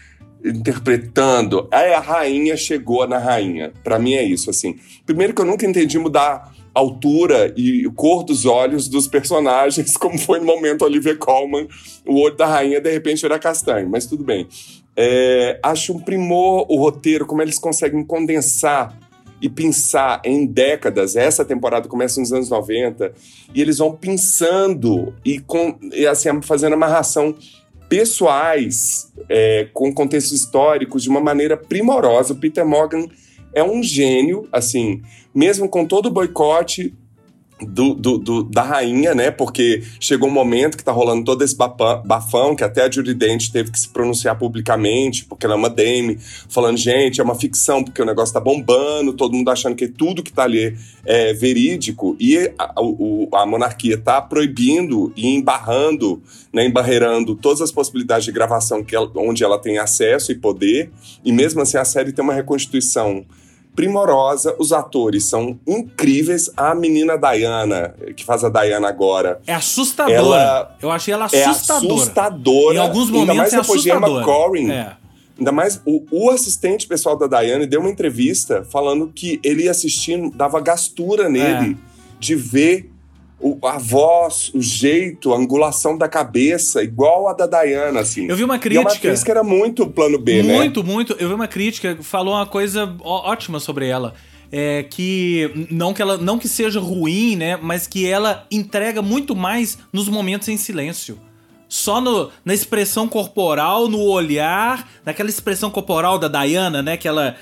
interpretando. Aí a rainha chegou na rainha. Para mim é isso, assim. Primeiro que eu nunca entendi mudar altura e cor dos olhos dos personagens, [laughs] como foi no momento Olivia Colman, o olho da rainha de repente era castanho, mas tudo bem. É, acho um primor o roteiro, como eles conseguem condensar e pensar em décadas. Essa temporada começa nos anos 90 e eles vão pensando e, com, e assim, fazendo amarração pessoais, é, com contextos históricos, de uma maneira primorosa. O Peter Morgan é um gênio, assim, mesmo com todo o boicote do, do, do, da rainha, né? Porque chegou um momento que tá rolando todo esse bafão, que até a Judy teve que se pronunciar publicamente, porque ela é uma Dame, falando, gente, é uma ficção, porque o negócio tá bombando, todo mundo achando que tudo que tá ali é verídico, e a, a, a monarquia tá proibindo e embarrando, né, embarreirando todas as possibilidades de gravação que ela, onde ela tem acesso e poder, e mesmo assim a série tem uma reconstituição primorosa, os atores são incríveis. A menina Diana, que faz a Diana agora. É assustadora. Ela Eu achei ela assustadora. É assustadora. Em alguns momentos ainda mais é depois de Emma. Corrin. É. Ainda mais o, o assistente pessoal da Diane deu uma entrevista falando que ele ia assistindo, dava gastura nele É. de ver o- a voz, o jeito, a angulação da cabeça, igual a da Diana, assim. Eu vi uma E é uma crítica. atriz que era muito plano B, né? Muito, muito. Eu vi uma crítica falou uma coisa ótima sobre ela. É que não que ela não que seja ruim, né, mas que ela entrega muito mais nos momentos em silêncio. Só no, na expressão corporal, no olhar, naquela expressão corporal da Diana, né, que ela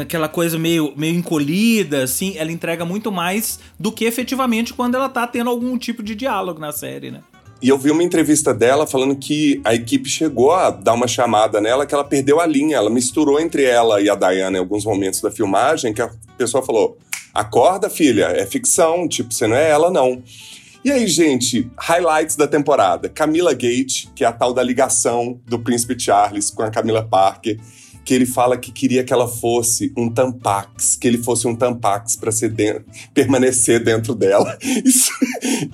aquela coisa meio, meio encolhida, assim, ela entrega muito mais do que efetivamente quando ela tá tendo algum tipo de diálogo na série, né? E eu vi uma entrevista dela falando que a equipe chegou a dar uma chamada nela, que ela perdeu a linha. Ela misturou entre ela e a Diana em alguns momentos da filmagem, que a pessoa falou: acorda, filha, é ficção, tipo, você não é ela, não. E aí, gente, highlights da temporada. Camila Gate, que é a tal da ligação do Príncipe Charles com a Camila Parker, que ele fala que queria que ela fosse um tampax, que ele fosse um tampax para ser den- permanecer dentro dela. [laughs] Isso-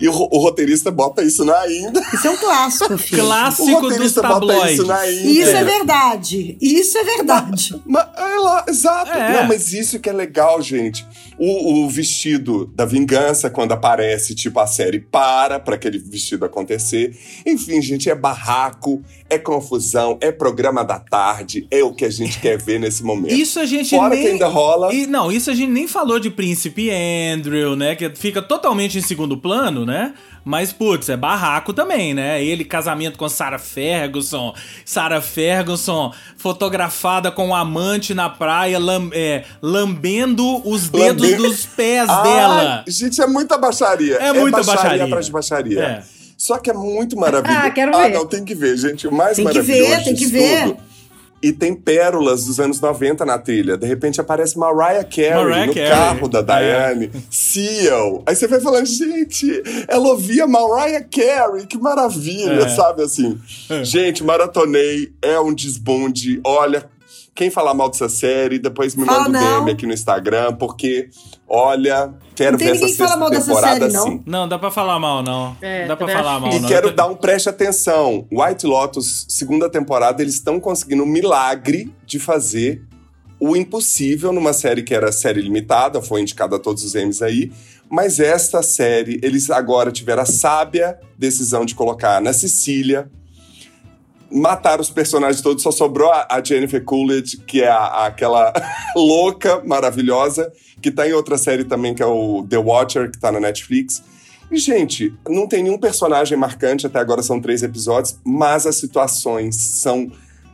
e o, o roteirista bota isso na ainda. Isso é um clássico, [laughs] filho. O Clássico dos roteirista bota tabloides. isso na Índia. Isso é verdade. Isso é verdade. Mas, é lá, exato. É. Não, mas isso que é legal, gente. O, o vestido da vingança, quando aparece, tipo, a série para pra aquele vestido acontecer. Enfim, gente, é barraco, é confusão, é programa da tarde, é o que a gente quer ver nesse momento. Isso a gente Fora nem... que ainda rola. E, não, isso a gente nem falou de Príncipe Andrew, né? Que fica totalmente em segundo plano, né? Mas, putz, é barraco também, né? Ele, casamento com Sarah Ferguson. Sarah Ferguson fotografada com o amante na praia, lam- é, lambendo os dedos Lambe- dos pés Ai, dela. Gente, é muita baixaria. É muita baixaria. atrás de baixaria. É. Só que é muito maravilhoso. Ah, quero Ah, ver. não, tem que ver, gente. O mais Tem que maravilhoso ver, tem que ver. tudo. E tem pérolas dos anos 90 na trilha. De repente aparece Mariah Carey Mariah no Carey. carro da É. Diane. Seal. Aí você vai falando, gente, ela ouvia Mariah Carey. Que maravilha, É. sabe assim? Gente, maratonei. É um desbunde. Olha, quem falar mal dessa série, depois me Fala manda um não. DM aqui no Instagram, porque, olha, quero Não tem ver essa ninguém que fala sexta mal dessa temporada série, não. assim. Não, dá pra falar mal, não. É, dá pra falar mal, E não. quero dar um preste atenção. White Lotus, segunda temporada, eles estão conseguindo um milagre de fazer o impossível numa série que era série limitada, foi indicada a todos os Emmys aí. Mas esta série, eles agora tiveram a sábia decisão de colocar na Sicília, matar os personagens todos, só sobrou a, a Jennifer Coolidge, que é a- aquela [laughs] louca, maravilhosa, que tá em outra série também, que é o The Watcher, que tá na Netflix. E, gente, não tem nenhum personagem marcante, até agora são três episódios, mas as situações são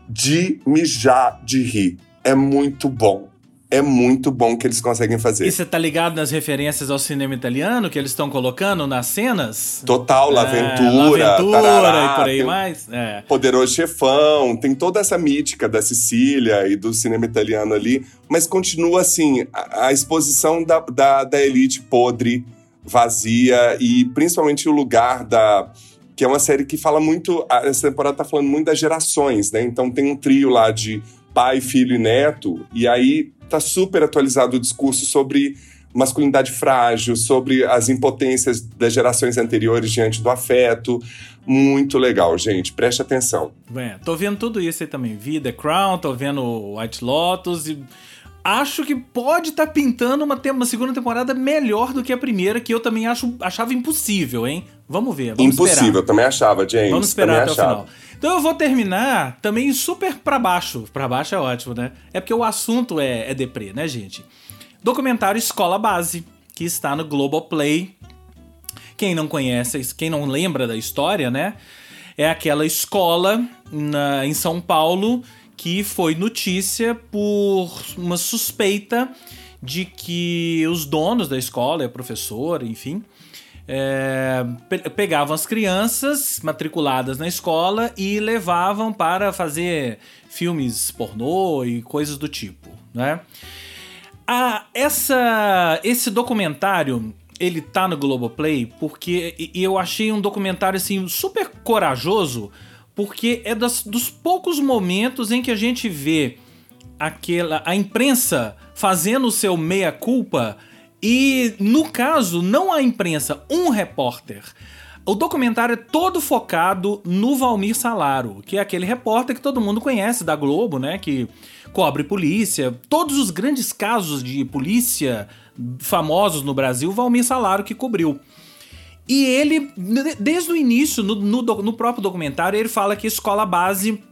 de mijar de rir. É muito bom. É muito bom que eles conseguem fazer. E você tá ligado nas referências ao cinema italiano que eles estão colocando nas cenas? Total, É, L'Aventura, L'Aventura tarará, e por aí mais. É. Poderoso Chefão, tem toda essa mítica da Sicília e do cinema italiano ali, mas continua assim, a, a exposição da, da, da elite podre, vazia e principalmente o lugar da. Que é uma série que fala muito. Essa temporada tá falando muito das gerações, né? Então tem um trio lá de pai, filho e neto, e aí tá super atualizado o discurso sobre masculinidade frágil, sobre as impotências das gerações anteriores diante do afeto. Muito legal, gente. Preste atenção. É, tô vendo tudo isso aí também. Vi The Crown, tô vendo White Lotus e acho que pode estar pintando uma, uma segunda temporada melhor do que a primeira, que eu também acho, achava impossível, hein? Vamos ver, vamos Impossível, esperar. também achava, James. Vamos esperar até o achava. final. Então eu vou terminar também super pra baixo. Pra baixo é ótimo, né? É porque o assunto é, é deprê, né, gente? Documentário Escola Base, que está no Globoplay. Quem não conhece, quem não lembra da história, né? É aquela escola na- em São Paulo que foi notícia por uma suspeita de que os donos da escola, a professora, enfim, é, pegavam as crianças matriculadas na escola e levavam para fazer filmes pornô e coisas do tipo, né? Ah, essa, esse documentário ele tá no Globoplay porque eu achei um documentário assim super corajoso porque é das, dos poucos momentos em que a gente vê aquela a imprensa fazendo o seu meia culpa e no caso não a imprensa, um repórter. O documentário é todo focado no Valmir Salaro, que é aquele repórter que todo mundo conhece da Globo, né, que cobre polícia, todos os grandes casos de polícia famosos no Brasil, Valmir Salaro que cobriu. E ele, desde o início, no, no, no próprio documentário, ele fala que escola base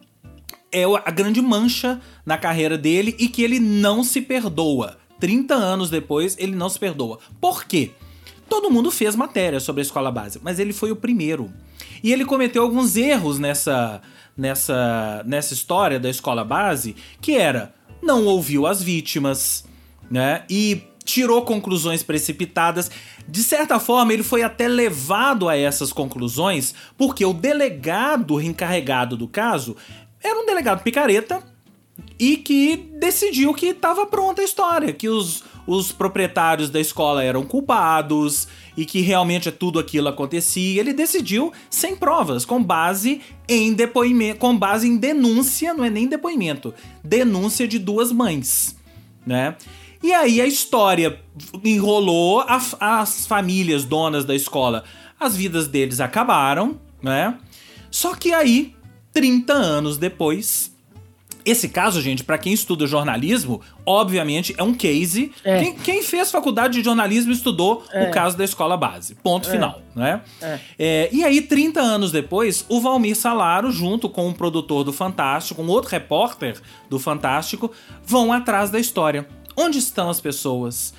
é a grande mancha na carreira dele e que ele não se perdoa. 30 anos depois, ele não se perdoa. Por quê? Todo mundo fez matéria sobre a escola base, mas ele foi o primeiro. E ele cometeu alguns erros nessa, nessa, nessa história da escola base, que era não ouviu as vítimas, né? E tirou conclusões precipitadas. De certa forma, ele foi até levado a essas conclusões porque o delegado encarregado do caso era um delegado picareta e que decidiu que estava pronta a história, que os, os proprietários da escola eram culpados e que realmente tudo aquilo acontecia. Ele decidiu sem provas, com base em depoimento, com base em denúncia, não é nem depoimento, denúncia de duas mães, né? E aí a história enrolou, a, as famílias donas da escola, as vidas deles acabaram, né? Só que aí, 30 anos depois, esse caso, gente, para quem estuda jornalismo, obviamente é um case. É. Quem, quem, fez faculdade de jornalismo estudou é. o caso da escola base. Ponto é. final, né? É. É, e aí, 30 anos depois, o Valmir Salaro, junto com um produtor do Fantástico, um outro repórter do Fantástico, vão atrás da história. Onde estão as pessoas?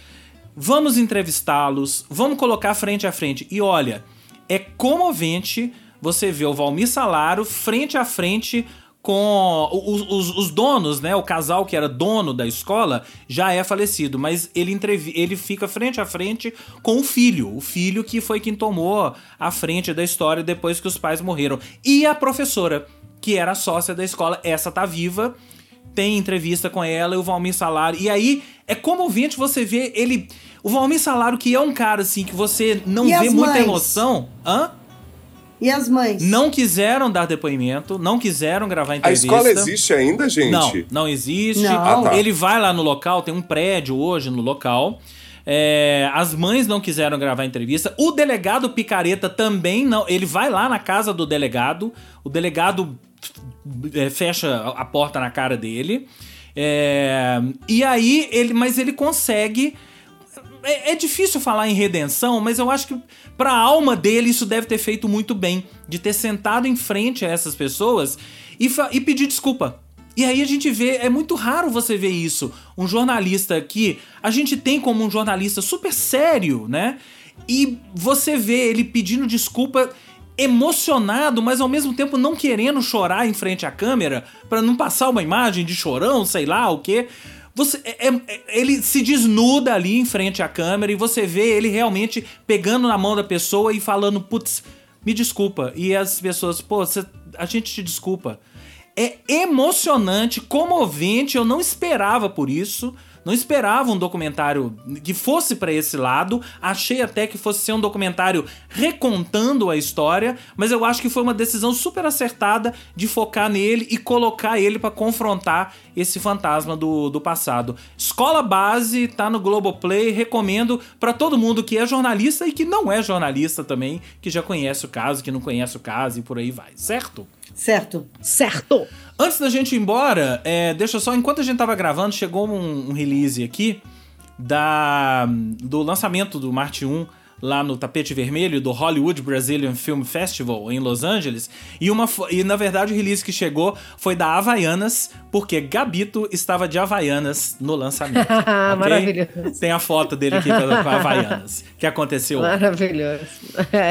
Vamos entrevistá-los, vamos colocar frente a frente. E olha, é comovente você ver o Valmir Salaro frente a frente com os, os, os, donos, né? O casal que era dono da escola já é falecido, mas ele, entrev ele fica frente a frente com o filho, o filho que foi quem tomou a frente da história depois que os pais morreram. E a professora, que era sócia da escola, essa tá viva, tem entrevista com ela e o Valmir Salário. E aí é comovente você ver ele. O Valmir Salário, que é um cara assim, que você não e vê muita emoção. Hã? E as mães? Não quiseram dar depoimento, não quiseram gravar entrevista. A escola existe ainda, gente? Não, não existe. Não. Ah, tá. Ele vai lá no local, tem um prédio hoje no local. É, as mães não quiseram gravar entrevista. O delegado Picareta também não. Ele vai lá na casa do delegado. O delegado é, fecha a porta na cara dele. É, e aí ele, mas ele consegue é, é, difícil falar em redenção, mas eu acho que para a alma dele isso deve ter feito muito bem, de ter sentado em frente a essas pessoas e, e pedir desculpa. E aí a gente vê, é muito raro você ver isso. Um jornalista que a gente tem como um jornalista super sério, né? E você vê ele pedindo desculpa emocionado, mas ao mesmo tempo não querendo chorar em frente à câmera para não passar uma imagem de chorão, sei lá o quê. Você, é, é, ele se desnuda ali em frente à câmera e você vê ele realmente pegando na mão da pessoa e falando, putz, me desculpa. E as pessoas, pô, você, a gente te desculpa. É emocionante, comovente, eu não esperava por isso. Não esperava um documentário que fosse para esse lado. Achei até que fosse ser um documentário recontando a história, mas eu acho que foi uma decisão super acertada de focar nele e colocar ele para confrontar esse fantasma do, do passado. Escola Base tá no Globoplay, recomendo para todo mundo que é jornalista e que não é jornalista também, que já conhece o caso, que não conhece o caso e por aí vai, certo? Certo. Certo. Antes da gente ir embora, é, deixa só, enquanto a gente tava gravando, chegou um, um, release aqui da, do lançamento do Marte 1 lá no tapete vermelho do Hollywood Brazilian Film Festival em Los Angeles. E, uma, e na verdade o release que chegou foi da Havaianas, porque Gabito estava de Havaianas no lançamento. [laughs] okay? Maravilhoso. Tem a foto dele aqui com a [laughs] Havaianas, que aconteceu. Maravilhoso.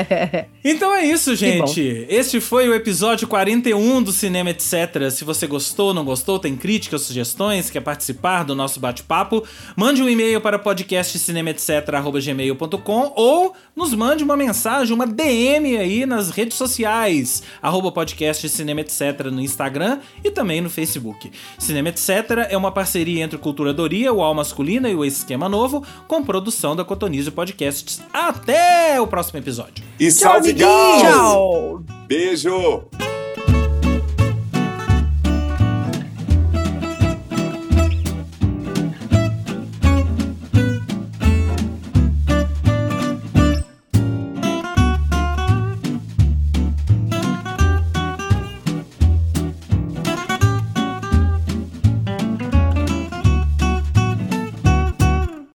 [laughs] então é isso, gente. Este foi o episódio 41 do Cinema Etc. Se você gostou, não gostou, tem críticas, sugestões, quer participar do nosso bate-papo, mande um e-mail para podcastcinemaetc.gmail.com ou nos mande uma mensagem, uma DM aí nas redes sociais, arroba podcast Cinema Etc. no Instagram e também no Facebook. Cinema Etc. é uma parceria entre Cultura Doria, o Al Masculina e o Esquema Novo, com produção da Cotonizio Podcasts. Até o próximo episódio. E salve, Gal! Tchau! Beijo!